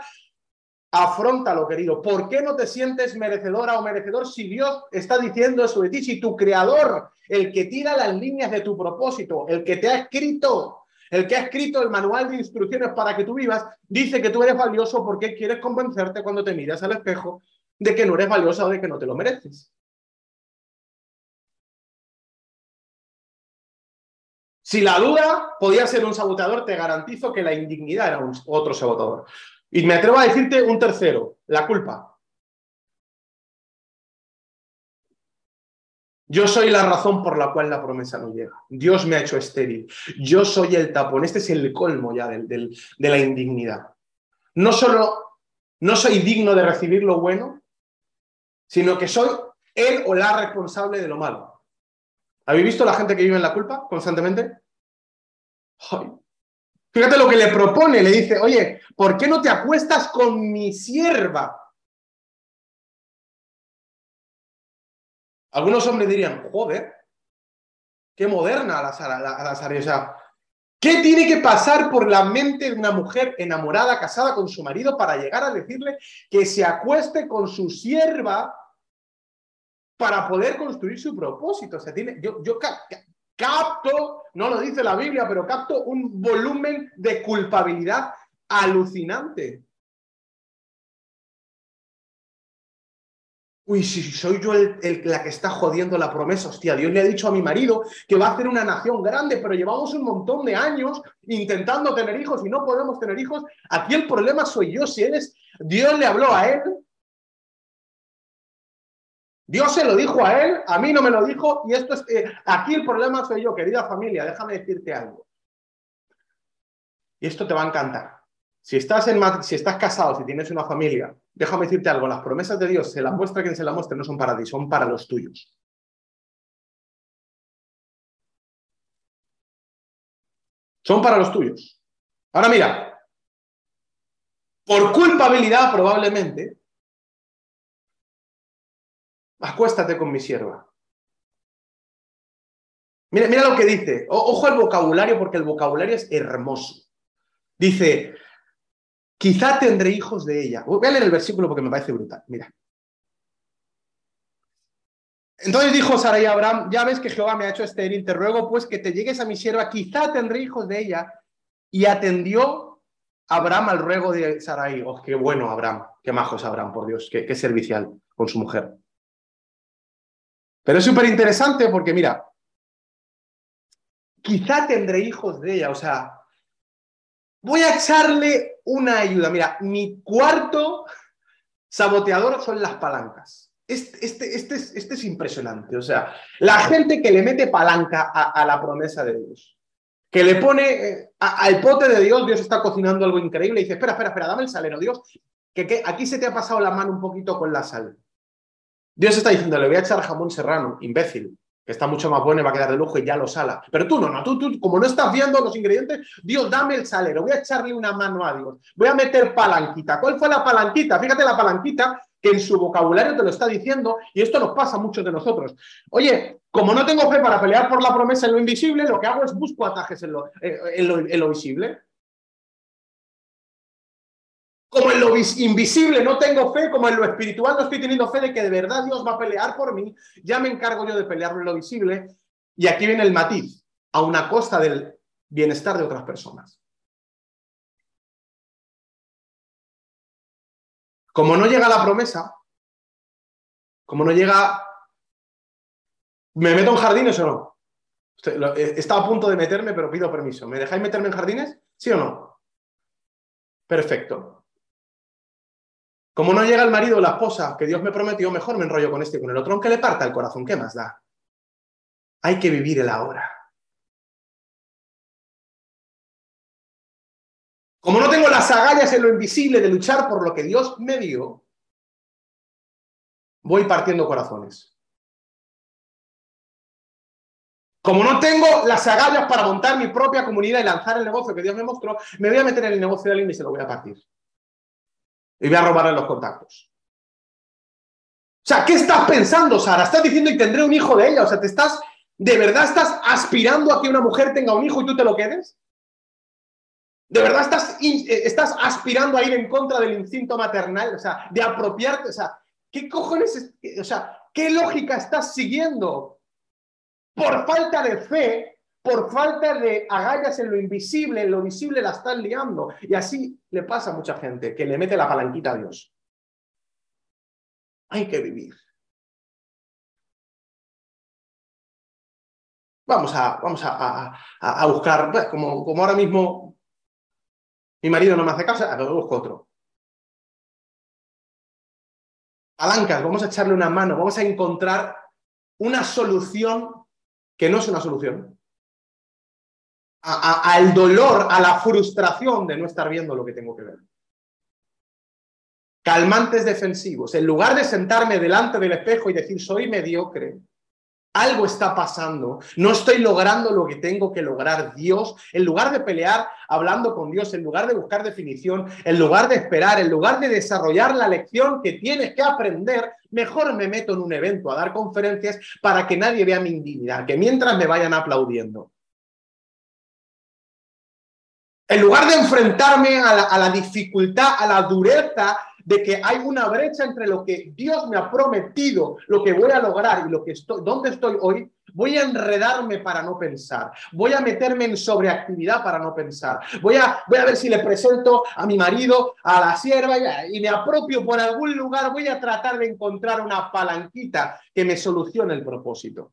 Afrontalo, querido. ¿Por qué no te sientes merecedora o merecedor si Dios está diciendo eso de ti? Si tu creador, el que tira las líneas de tu propósito, el que te ha escrito, el que ha escrito el manual de instrucciones para que tú vivas, dice que tú eres valioso porque quieres convencerte cuando te miras al espejo de que no eres valiosa o de que no te lo mereces. Si la duda podía ser un saboteador, te garantizo que la indignidad era otro sabotador. Y me atrevo a decirte un tercero, la culpa. Yo soy la razón por la cual la promesa no llega. Dios me ha hecho estéril. Yo soy el tapón. Este es el colmo ya de la indignidad. No solo no soy digno de recibir lo bueno, sino que soy él o la responsable de lo malo. ¿Habéis visto la gente que vive en la culpa constantemente? Ay, Fíjate lo que le propone, le dice, oye, ¿por qué no te acuestas con mi sierva? Algunos hombres dirían, joder, qué moderna la, la, la, sea, ¿qué tiene que pasar por la mente de una mujer enamorada, casada con su marido, para llegar a decirle que se acueste con su sierva para poder construir su propósito? O sea, tiene, yo, yo capto, no lo dice la Biblia, pero capto un volumen de culpabilidad alucinante. Uy, si soy yo la que está jodiendo la promesa, hostia, Dios le ha dicho a mi marido que va a hacer una nación grande, pero llevamos un montón de años intentando tener hijos y no podemos tener hijos. Aquí el problema soy yo, si él es, Dios le habló a él, Dios se lo dijo a él, a mí no me lo dijo, y esto es, eh, aquí el problema soy yo, querida familia, déjame decirte algo. Y esto te va a encantar. Si estás, en, si estás casado, si tienes una familia, déjame decirte algo, las promesas de Dios, se las muestra quien se las muestre, no son para ti, son para los tuyos. Son para los tuyos. Ahora mira, por culpabilidad probablemente, acuéstate con mi sierva. Mira, mira lo que dice. ojo al vocabulario porque el vocabulario es hermoso. Dice, Quizá tendré hijos de ella. Voy a leer el versículo porque me parece brutal. Mira. Entonces dijo Sarai a Abraham, ya ves que Jehová me ha hecho estéril, te ruego pues que te llegues a mi sierva, quizá tendré hijos de ella. Y atendió Abraham al ruego de Sarai. Oh, qué bueno Abraham, qué majo es Abraham, por Dios, qué, qué servicial con su mujer. Pero es súper interesante porque mira, quizá tendré hijos de ella, o sea, voy a echarle una ayuda. Mira, mi cuarto saboteador son las palancas. Este, este, este, es, este es impresionante. O sea, la gente que le mete palanca a, la promesa de Dios, que le pone eh, al pote de Dios, Dios está cocinando algo increíble y dice, espera, espera, espera, dame el salero, Dios, que, que aquí se te ha pasado la mano un poquito con la sal. Dios está diciendo, le voy a echar jamón serrano, imbécil que está mucho más bueno y va a quedar de lujo y ya lo sala. Pero tú no, no, tú, tú, como no estás viendo los ingredientes, Dios, dame el salero, voy a echarle una mano a Dios, voy a meter palanquita. ¿Cuál fue la palanquita? Fíjate la palanquita que en su vocabulario te lo está diciendo y esto nos pasa a muchos de nosotros. Oye, como no tengo fe para pelear por la promesa en lo invisible, lo que hago es busco atajes en lo, eh, en lo visible. Como en lo invisible no tengo fe, como en lo espiritual no estoy teniendo fe de que de verdad Dios va a pelear por mí, ya me encargo yo de pelear en lo visible. Y aquí viene el matiz, a una costa del bienestar de otras personas. Como no llega la promesa, como no llega, ¿me meto en jardines o no? Eh, estaba a punto de meterme, pero pido permiso. ¿Me dejáis meterme en jardines? ¿Sí o no? Perfecto. Como no llega el marido o la esposa que Dios me prometió, mejor me enrollo con este y con el otro, aunque le parta el corazón. ¿Qué más da? Hay que vivir el ahora. Como no tengo las agallas en lo invisible de luchar por lo que Dios me dio, voy partiendo corazones. Como no tengo las agallas para montar mi propia comunidad y lanzar el negocio que Dios me mostró, me voy a meter en el negocio de alguien y se lo voy a partir y voy a robarle los contactos. O sea, ¿qué estás pensando, Sara? Estás diciendo y tendré un hijo de ella. O sea, ¿te estás, de verdad estás aspirando a que una mujer tenga un hijo y tú te lo quedes? ¿De verdad estás, eh, estás aspirando a ir en contra del instinto maternal? O sea, de apropiarte. O sea, ¿qué cojones? o sea, ¿qué lógica estás siguiendo? Por falta de fe, por falta de agallas en lo invisible, en lo visible la están liando. Y así le pasa a mucha gente, que le mete la palanquita a Dios. Hay que vivir. Vamos a, vamos a, buscar, como, como, ahora mismo mi marido no me hace caso, lo busco otro. Palancas, vamos a echarle una mano, vamos a encontrar una solución que no es una solución al dolor, a la frustración de no estar viendo lo que tengo que ver. Calmantes defensivos. En lugar de sentarme delante del espejo y decir soy mediocre, algo está pasando, no estoy logrando lo que tengo que lograr Dios, en lugar de pelear hablando con Dios, en lugar de buscar definición, en lugar de esperar, en lugar de desarrollar la lección que tienes que aprender, mejor me meto en un evento a dar conferencias para que nadie vea mi indignidad, que mientras me vayan aplaudiendo. En lugar de enfrentarme a la, dificultad, a la dureza de que hay una brecha entre lo que Dios me ha prometido, lo que voy a lograr y lo que estoy, dónde estoy hoy, Voy a enredarme para no pensar. Voy a meterme en sobreactividad para no pensar. Voy a, ver si le presento a mi marido, a la sierva y, y me apropio por algún lugar. Voy a tratar de encontrar una palanquita que me solucione el propósito.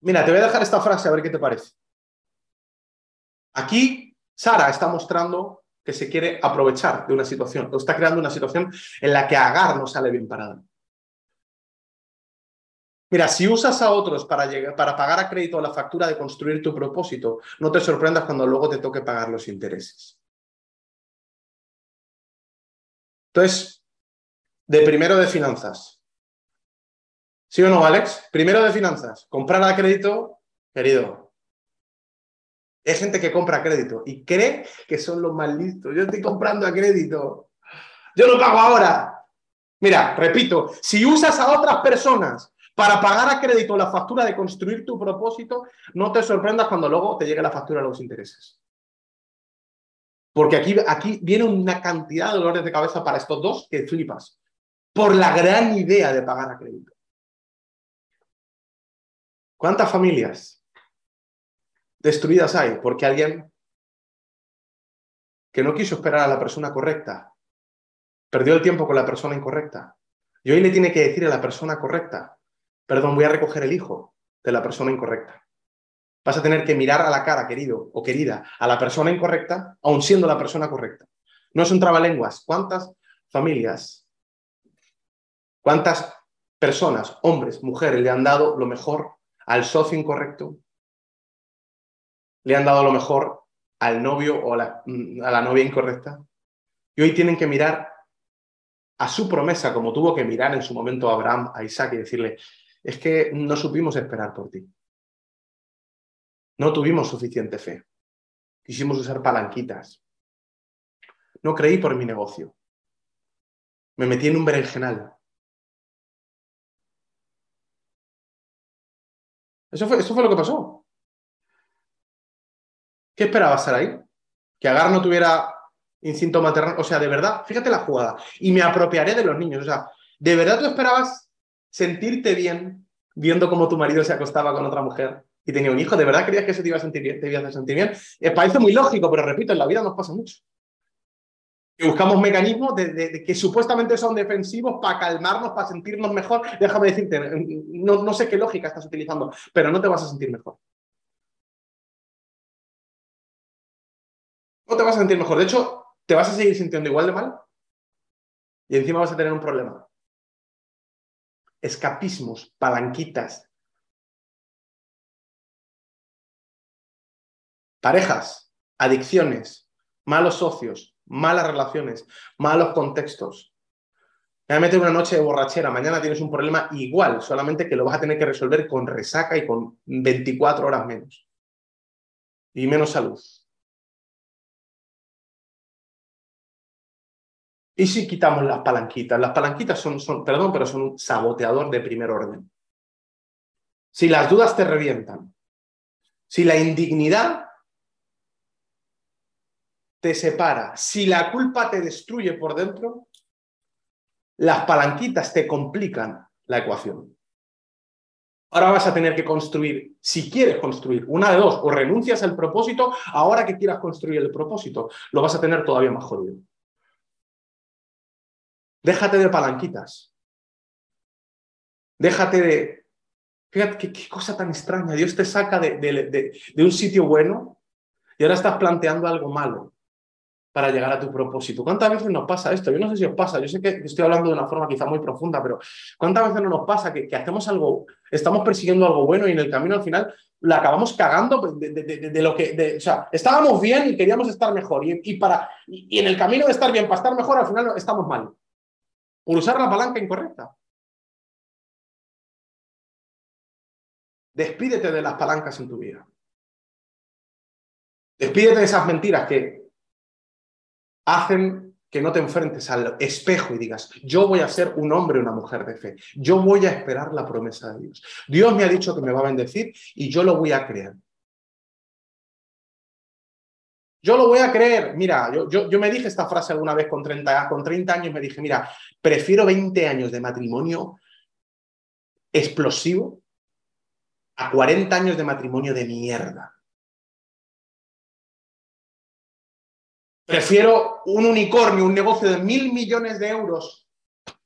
Mira, te voy a dejar esta frase a ver qué te parece. Aquí Sara está mostrando que se quiere aprovechar de una situación, o está creando una situación en la que Agar no sale bien parada. Mira, si usas a otros para, llegar, para pagar a crédito la factura de construir tu propósito, no te sorprendas cuando luego te toque pagar los intereses. Entonces, de primero de finanzas. ¿Sí o no, Alex? Primero de finanzas. Comprar a crédito, querido, hay gente que compra crédito y cree que son los más listos. Yo estoy comprando a crédito. Yo lo pago ahora. Mira, repito, si usas a otras personas para pagar a crédito la factura de construir tu propósito, no te sorprendas cuando luego te llegue la factura de los intereses. Porque aquí, aquí viene una cantidad de dolores de cabeza para estos dos que flipas. Por la gran idea de pagar a crédito. ¿Cuántas familias destruidas hay porque alguien que no quiso esperar a la persona correcta, perdió el tiempo con la persona incorrecta. Y hoy le tiene que decir a la persona correcta, perdón, voy a recoger el hijo de la persona incorrecta. Vas a tener que mirar a la cara, querido o querida, a la persona incorrecta, aun siendo la persona correcta. No es un trabalenguas. ¿Cuántas familias, cuántas personas, hombres, mujeres, le han dado lo mejor al socio incorrecto, le han dado lo mejor al novio o mm, a la, novia incorrecta. Y hoy tienen que mirar a su promesa, como tuvo que mirar en su momento a Abraham, a Isaac y decirle, es que no supimos esperar por ti. No tuvimos suficiente fe. Quisimos usar palanquitas. No creí por mi negocio. Me metí en un berenjenal. Eso fue, eso fue lo que pasó. ¿Qué esperabas ahí? Que Agar no tuviera instinto maternal. O sea, de verdad, fíjate la jugada. Y me apropiaré de los niños. O sea, ¿de verdad tú esperabas sentirte bien viendo cómo tu marido se acostaba con otra mujer y tenía un hijo? ¿De verdad creías que eso te iba a sentir bien? Te iba a sentir bien? Eh, parece muy lógico, pero repito, en la vida nos pasa mucho. Y buscamos mecanismos que supuestamente son defensivos para calmarnos, para sentirnos mejor. Déjame decirte, no sé qué lógica estás utilizando, pero no te vas a sentir mejor. No te vas a sentir mejor. De hecho, te vas a seguir sintiendo igual de mal y encima vas a tener un problema. Escapismos, palanquitas. Parejas, adicciones, malos socios, malas relaciones, malos contextos. Me voy a meter una noche de borrachera, mañana tienes un problema igual, solamente que lo vas a tener que resolver con resaca y con 24 horas menos. Y menos salud. ¿Y si quitamos las palanquitas? Las palanquitas son, perdón, pero son un saboteador de primer orden. Si las dudas te revientan, si la indignidad te separa, si la culpa te destruye por dentro, las palanquitas te complican la ecuación. Ahora vas a tener que construir, si quieres construir, una de dos, o renuncias al propósito, ahora que quieras construir el propósito, lo vas a tener todavía más jodido. Déjate de palanquitas. Déjate de... Fíjate qué, cosa tan extraña. Dios te saca de, un sitio bueno y ahora estás planteando algo malo para llegar a tu propósito. ¿Cuántas veces nos pasa esto? Yo no sé si os pasa, yo sé que estoy hablando de una forma quizá muy profunda, pero ¿cuántas veces no nos pasa que, hacemos algo, estamos persiguiendo algo bueno y en el camino al final la acabamos cagando de, lo que, o sea, estábamos bien y queríamos estar mejor y, para, y en el camino de estar bien, para estar mejor, al final estamos mal por usar la palanca incorrecta. Despídete de las palancas en tu vida. Despídete de esas mentiras que hacen que no te enfrentes al espejo y digas, yo voy a ser un hombre o una mujer de fe, yo voy a esperar la promesa de Dios. Dios me ha dicho que me va a bendecir y yo lo voy a creer. Yo lo voy a creer. Mira, yo, yo, me dije esta frase alguna vez con 30, con 30 años, me dije, mira, prefiero 20 años de matrimonio explosivo a 40 años de matrimonio de mierda. Prefiero un unicornio, un negocio de mil millones de euros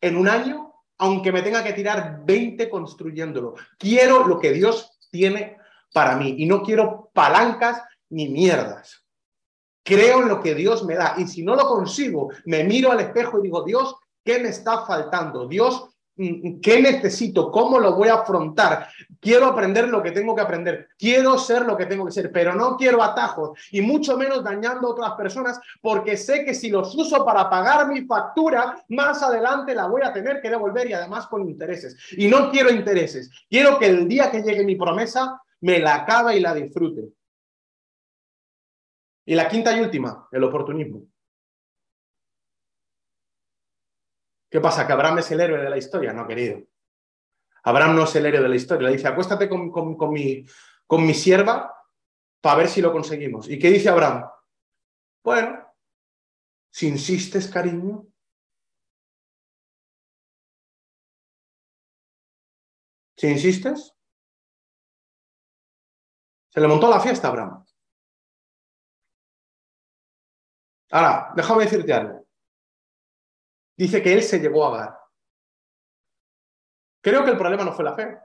en un año, aunque me tenga que tirar 20 construyéndolo. Quiero lo que Dios tiene para mí y no quiero palancas ni mierdas. Creo en lo que Dios me da y si no lo consigo, me miro al espejo y digo, Dios, ¿qué me está faltando? Dios, Mm, ¿Qué necesito? ¿Cómo lo voy a afrontar? Quiero aprender lo que tengo que aprender. Quiero ser lo que tengo que ser, pero no quiero atajos y mucho menos dañando a otras personas porque sé que si los uso para pagar mi factura, más adelante la voy a tener que devolver y además con intereses. Y no quiero intereses. Quiero que el día que llegue mi promesa me la acabe y la disfrute. Y la quinta y última, el oportunismo. ¿Qué pasa? ¿Que Abraham es el héroe de la historia? No, querido. Abraham no es el héroe de la historia. Le dice, acuéstate con, mi, mi sierva para ver si lo conseguimos. ¿Y qué dice Abraham? Bueno, si insistes, cariño. Si insistes. Se le montó la fiesta a Abraham. Ahora, déjame decirte algo dice que él se llegó a dar. Creo que el problema no fue la fe.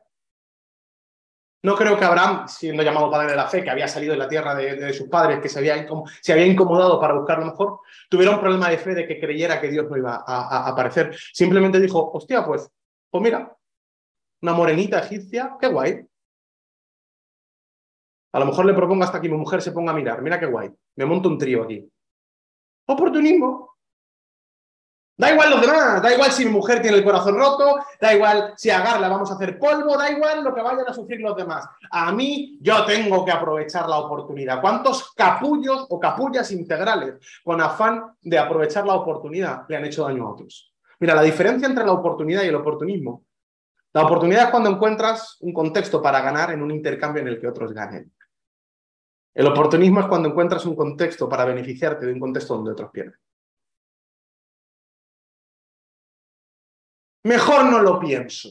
No creo que Abraham, siendo llamado padre de la fe, que había salido de la tierra de, sus padres, que se había, incomodado para buscar lo mejor, tuviera un problema de fe de que creyera que Dios no iba a, aparecer. Simplemente dijo, hostia, pues, pues mira, una morenita egipcia, qué guay. A lo mejor le propongo hasta que mi mujer se ponga a mirar, mira qué guay, me monto un trío aquí. Oportunismo. Da igual los demás, da igual si mi mujer tiene el corazón roto, da igual si a vamos a hacer polvo, da igual lo que vayan a sufrir los demás. A mí yo tengo que aprovechar la oportunidad. ¿Cuántos capullos o capullas integrales con afán de aprovechar la oportunidad le han hecho daño a otros? Mira, la diferencia entre la oportunidad y el oportunismo. La oportunidad es cuando encuentras un contexto para ganar en un intercambio en el que otros ganen. El oportunismo es cuando encuentras un contexto para beneficiarte de un contexto donde otros pierden. Mejor no lo pienso.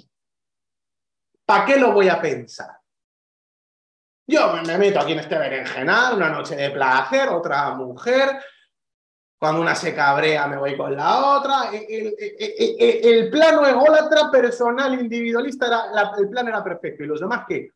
¿Para qué lo voy a pensar? Yo me meto aquí en este berenjenal, una noche de placer, otra mujer, cuando una se cabrea me voy con la otra. El, plano ególatra, personal, individualista, era, el plan era perfecto. ¿Y los demás qué?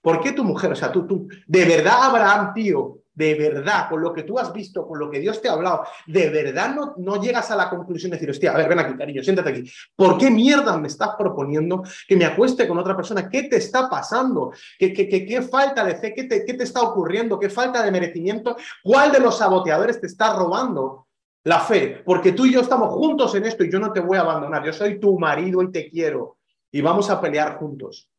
¿Por qué tu mujer? O sea, tú, tú, de verdad, Abraham, tío, de verdad, con lo que tú has visto, con lo que Dios te ha hablado, de verdad no, no llegas a la conclusión de decir, hostia, a ver, ven aquí, cariño, siéntate aquí. ¿Por qué mierda me estás proponiendo que me acueste con otra persona? ¿Qué te está pasando? ¿Qué, qué, qué, falta de fe? ¿Qué te, ¿Qué te está ocurriendo? ¿Qué falta de merecimiento? ¿Cuál de los saboteadores te está robando? La fe, porque tú y yo estamos juntos en esto y yo no te voy a abandonar. Yo soy tu marido y te quiero y vamos a pelear juntos.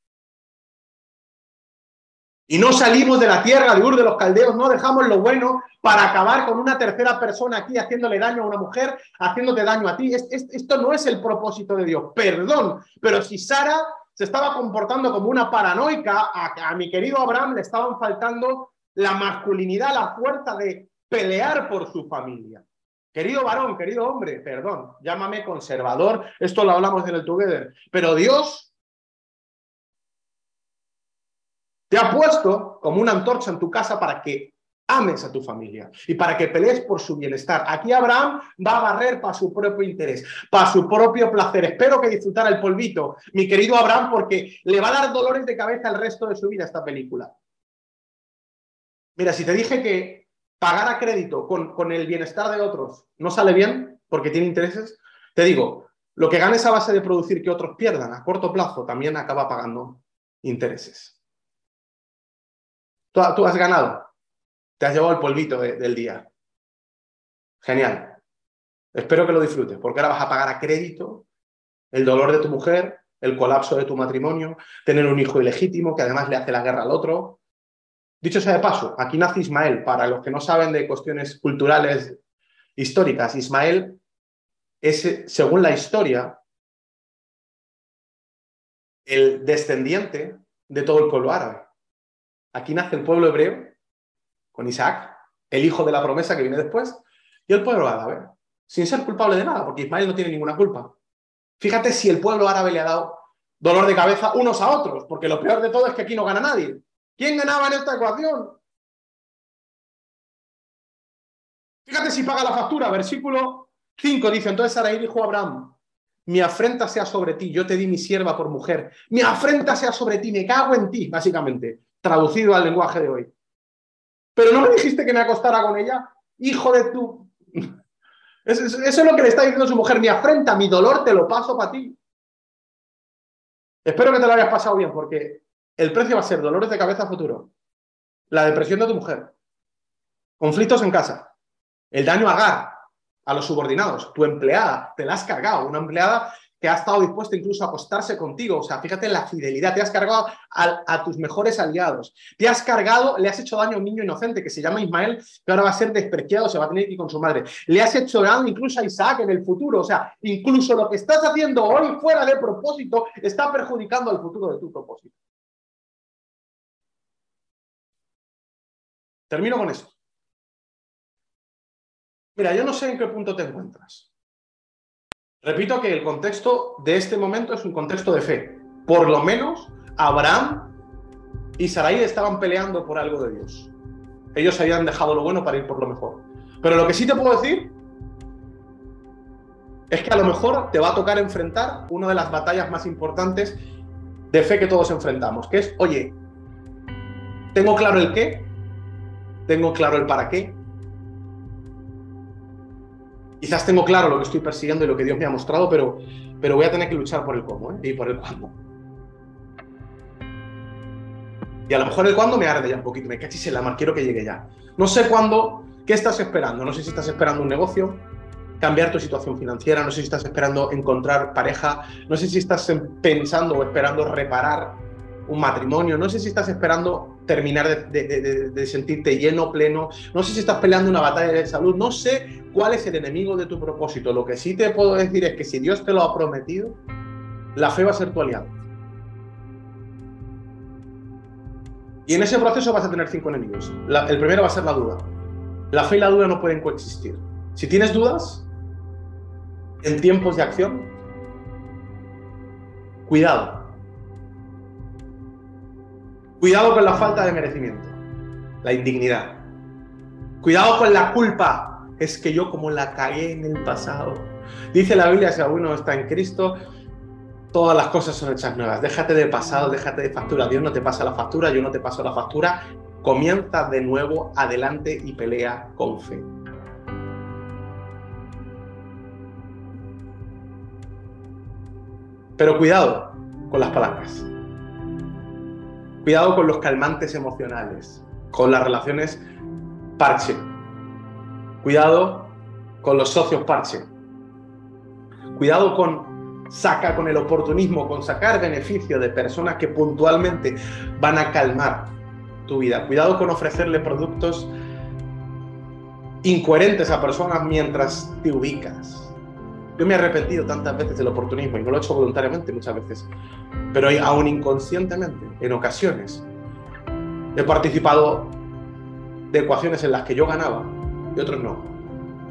Y no salimos de la tierra de Ur de los Caldeos, no dejamos lo bueno para acabar con una tercera persona aquí haciéndole daño a una mujer, haciéndote daño a ti. esto no es el propósito de Dios. Perdón, pero si Sara se estaba comportando como una paranoica, a, mi querido Abraham le estaban faltando la masculinidad, la fuerza de pelear por su familia. Querido varón, querido hombre, perdón, llámame conservador, esto lo hablamos en el Together, pero Dios Te ha puesto como una antorcha en tu casa para que ames a tu familia y para que pelees por su bienestar. Aquí Abraham va a barrer para su propio interés, para su propio placer. Espero que disfrutara el polvito, mi querido Abraham, porque le va a dar dolores de cabeza el resto de su vida esta película. Mira, si te dije que pagar a crédito con, con el bienestar de otros no sale bien porque tiene intereses, te digo, lo que ganes a base de producir que otros pierdan a corto plazo también acaba pagando intereses. Tú, has ganado. Te has llevado el polvito del día. Genial. Espero que lo disfrutes, porque ahora vas a pagar a crédito el dolor de tu mujer, el colapso de tu matrimonio, tener un hijo ilegítimo que además le hace la guerra al otro. Dicho sea de paso, aquí nace Ismael. Para los que no saben de cuestiones culturales históricas, Ismael es, según la historia, el descendiente de todo el pueblo árabe. Aquí nace el pueblo hebreo, con Isaac, el hijo de la promesa que viene después, y el pueblo árabe, sin ser culpable de nada, porque Ismael no tiene ninguna culpa. Fíjate si el pueblo árabe le ha dado dolor de cabeza unos a otros, porque lo peor de todo es que aquí no gana nadie. ¿Quién ganaba en esta ecuación? Fíjate si paga la factura, versículo 5 dice, entonces Sarai dijo a Abraham, mi afrenta sea sobre ti, yo te di mi sierva por mujer, mi afrenta sea sobre ti, me cago en ti, básicamente, traducido al lenguaje de hoy. Pero no me dijiste que me acostara con ella, hijo de tu... Eso, es lo que le está diciendo su mujer, mi afrenta, mi dolor te lo paso para ti. Espero que te lo hayas pasado bien, porque el precio va a ser dolores de cabeza futuro, la depresión de tu mujer, conflictos en casa, el daño a Gar, a los subordinados, tu empleada, te la has cargado, una empleada que ha estado dispuesta incluso a acostarse contigo. O sea, fíjate en la fidelidad, te has cargado a, tus mejores aliados, te has cargado, le has hecho daño a un niño inocente que se llama Ismael, que ahora va a ser despreciado, se va a tener que ir con su madre. Le has hecho daño incluso a Isaac en el futuro. O sea, incluso lo que estás haciendo hoy fuera de propósito está perjudicando al futuro de tu propósito. Termino con esto. Mira, yo no sé en qué punto te encuentras. Repito que el contexto de este momento es un contexto de fe. Por lo menos Abraham y Sarai estaban peleando por algo de Dios. Ellos habían dejado lo bueno para ir por lo mejor. Pero lo que sí te puedo decir es que a lo mejor te va a tocar enfrentar una de las batallas más importantes de fe que todos enfrentamos, que es, oye, tengo claro el qué, tengo claro el para qué, Quizás tengo claro lo que estoy persiguiendo y lo que Dios me ha mostrado, pero, pero voy a tener que luchar por el cómo ¿eh? y por el cuándo. Y a lo mejor el cuándo me arde ya un poquito, me cachis en la quiero que llegue ya. No sé cuándo, ¿qué estás esperando? No sé si estás esperando un negocio, cambiar tu situación financiera, no sé si estás esperando encontrar pareja, no sé si estás pensando o esperando reparar un matrimonio, no sé si estás esperando terminar de, sentirte lleno, pleno, no sé si estás peleando una batalla de salud, no sé cuál es el enemigo de tu propósito. Lo que sí te puedo decir es que si Dios te lo ha prometido, la fe va a ser tu aliado. Y en ese proceso vas a tener cinco enemigos. el primero va a ser la duda. La fe y la duda no pueden coexistir. Si tienes dudas en tiempos de acción, cuidado, Cuidado con la falta de merecimiento, la indignidad. Cuidado con la culpa. Es que yo como la cagué en el pasado. Dice la Biblia, si uno está en Cristo, todas las cosas son hechas nuevas. Déjate de pasado, déjate de factura. Dios no te pasa la factura, yo no te paso la factura. Comienza de nuevo adelante y pelea con fe. Pero cuidado con las palancas. Cuidado con los calmantes emocionales, con las relaciones parche. Cuidado con los socios parche. Cuidado con saca con el oportunismo, con sacar beneficio de personas que puntualmente van a calmar tu vida. Cuidado con ofrecerle productos incoherentes a personas mientras te ubicas. Yo me he arrepentido tantas veces del oportunismo y no lo he hecho voluntariamente muchas veces, pero aún inconscientemente, en ocasiones, he participado de ecuaciones en las que yo ganaba y otros no.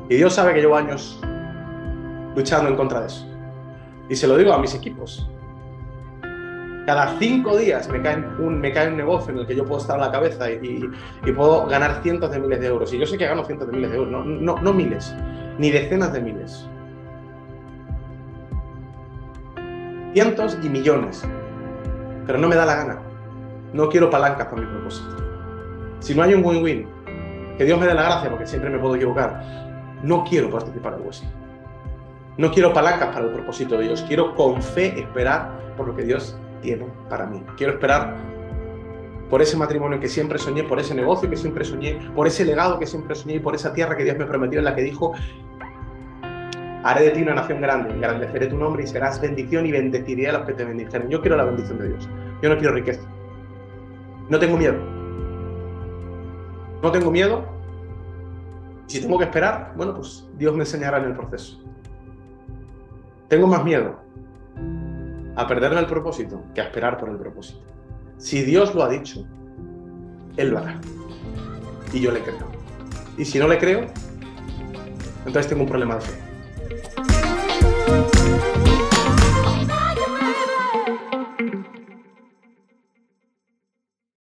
Y Dios sabe que llevo años luchando en contra de eso. Y se lo digo a mis equipos. Cada cinco días me cae un, me cae un negocio en el que yo puedo estar a la cabeza y, puedo ganar cientos de miles de euros. Y yo sé que gano cientos de miles de euros, no, no miles, ni decenas de miles. Cientos y millones. Pero no me da la gana. No quiero palancas para mi propósito. Si no hay un win-win, que Dios me dé la gracia porque siempre me puedo equivocar, no quiero participar algo así. No quiero palancas para el propósito de Dios. Quiero con fe esperar por lo que Dios tiene para mí. Quiero esperar por ese matrimonio que siempre soñé, por ese negocio que siempre soñé, por ese legado que siempre soñé y por esa tierra que Dios me prometió en la que dijo, Haré de ti una nación grande, engrandeceré tu nombre y serás bendición y bendeciré a los que te bendijeren. Yo quiero la bendición de Dios. Yo no quiero riqueza. No tengo miedo. No tengo miedo. Si tengo que esperar, bueno, pues Dios me enseñará en el proceso. Tengo más miedo a perderme el propósito que a esperar por el propósito. Si Dios lo ha dicho, Él lo hará. Y yo le creo. Y si no le creo, entonces tengo un problema de fe. Música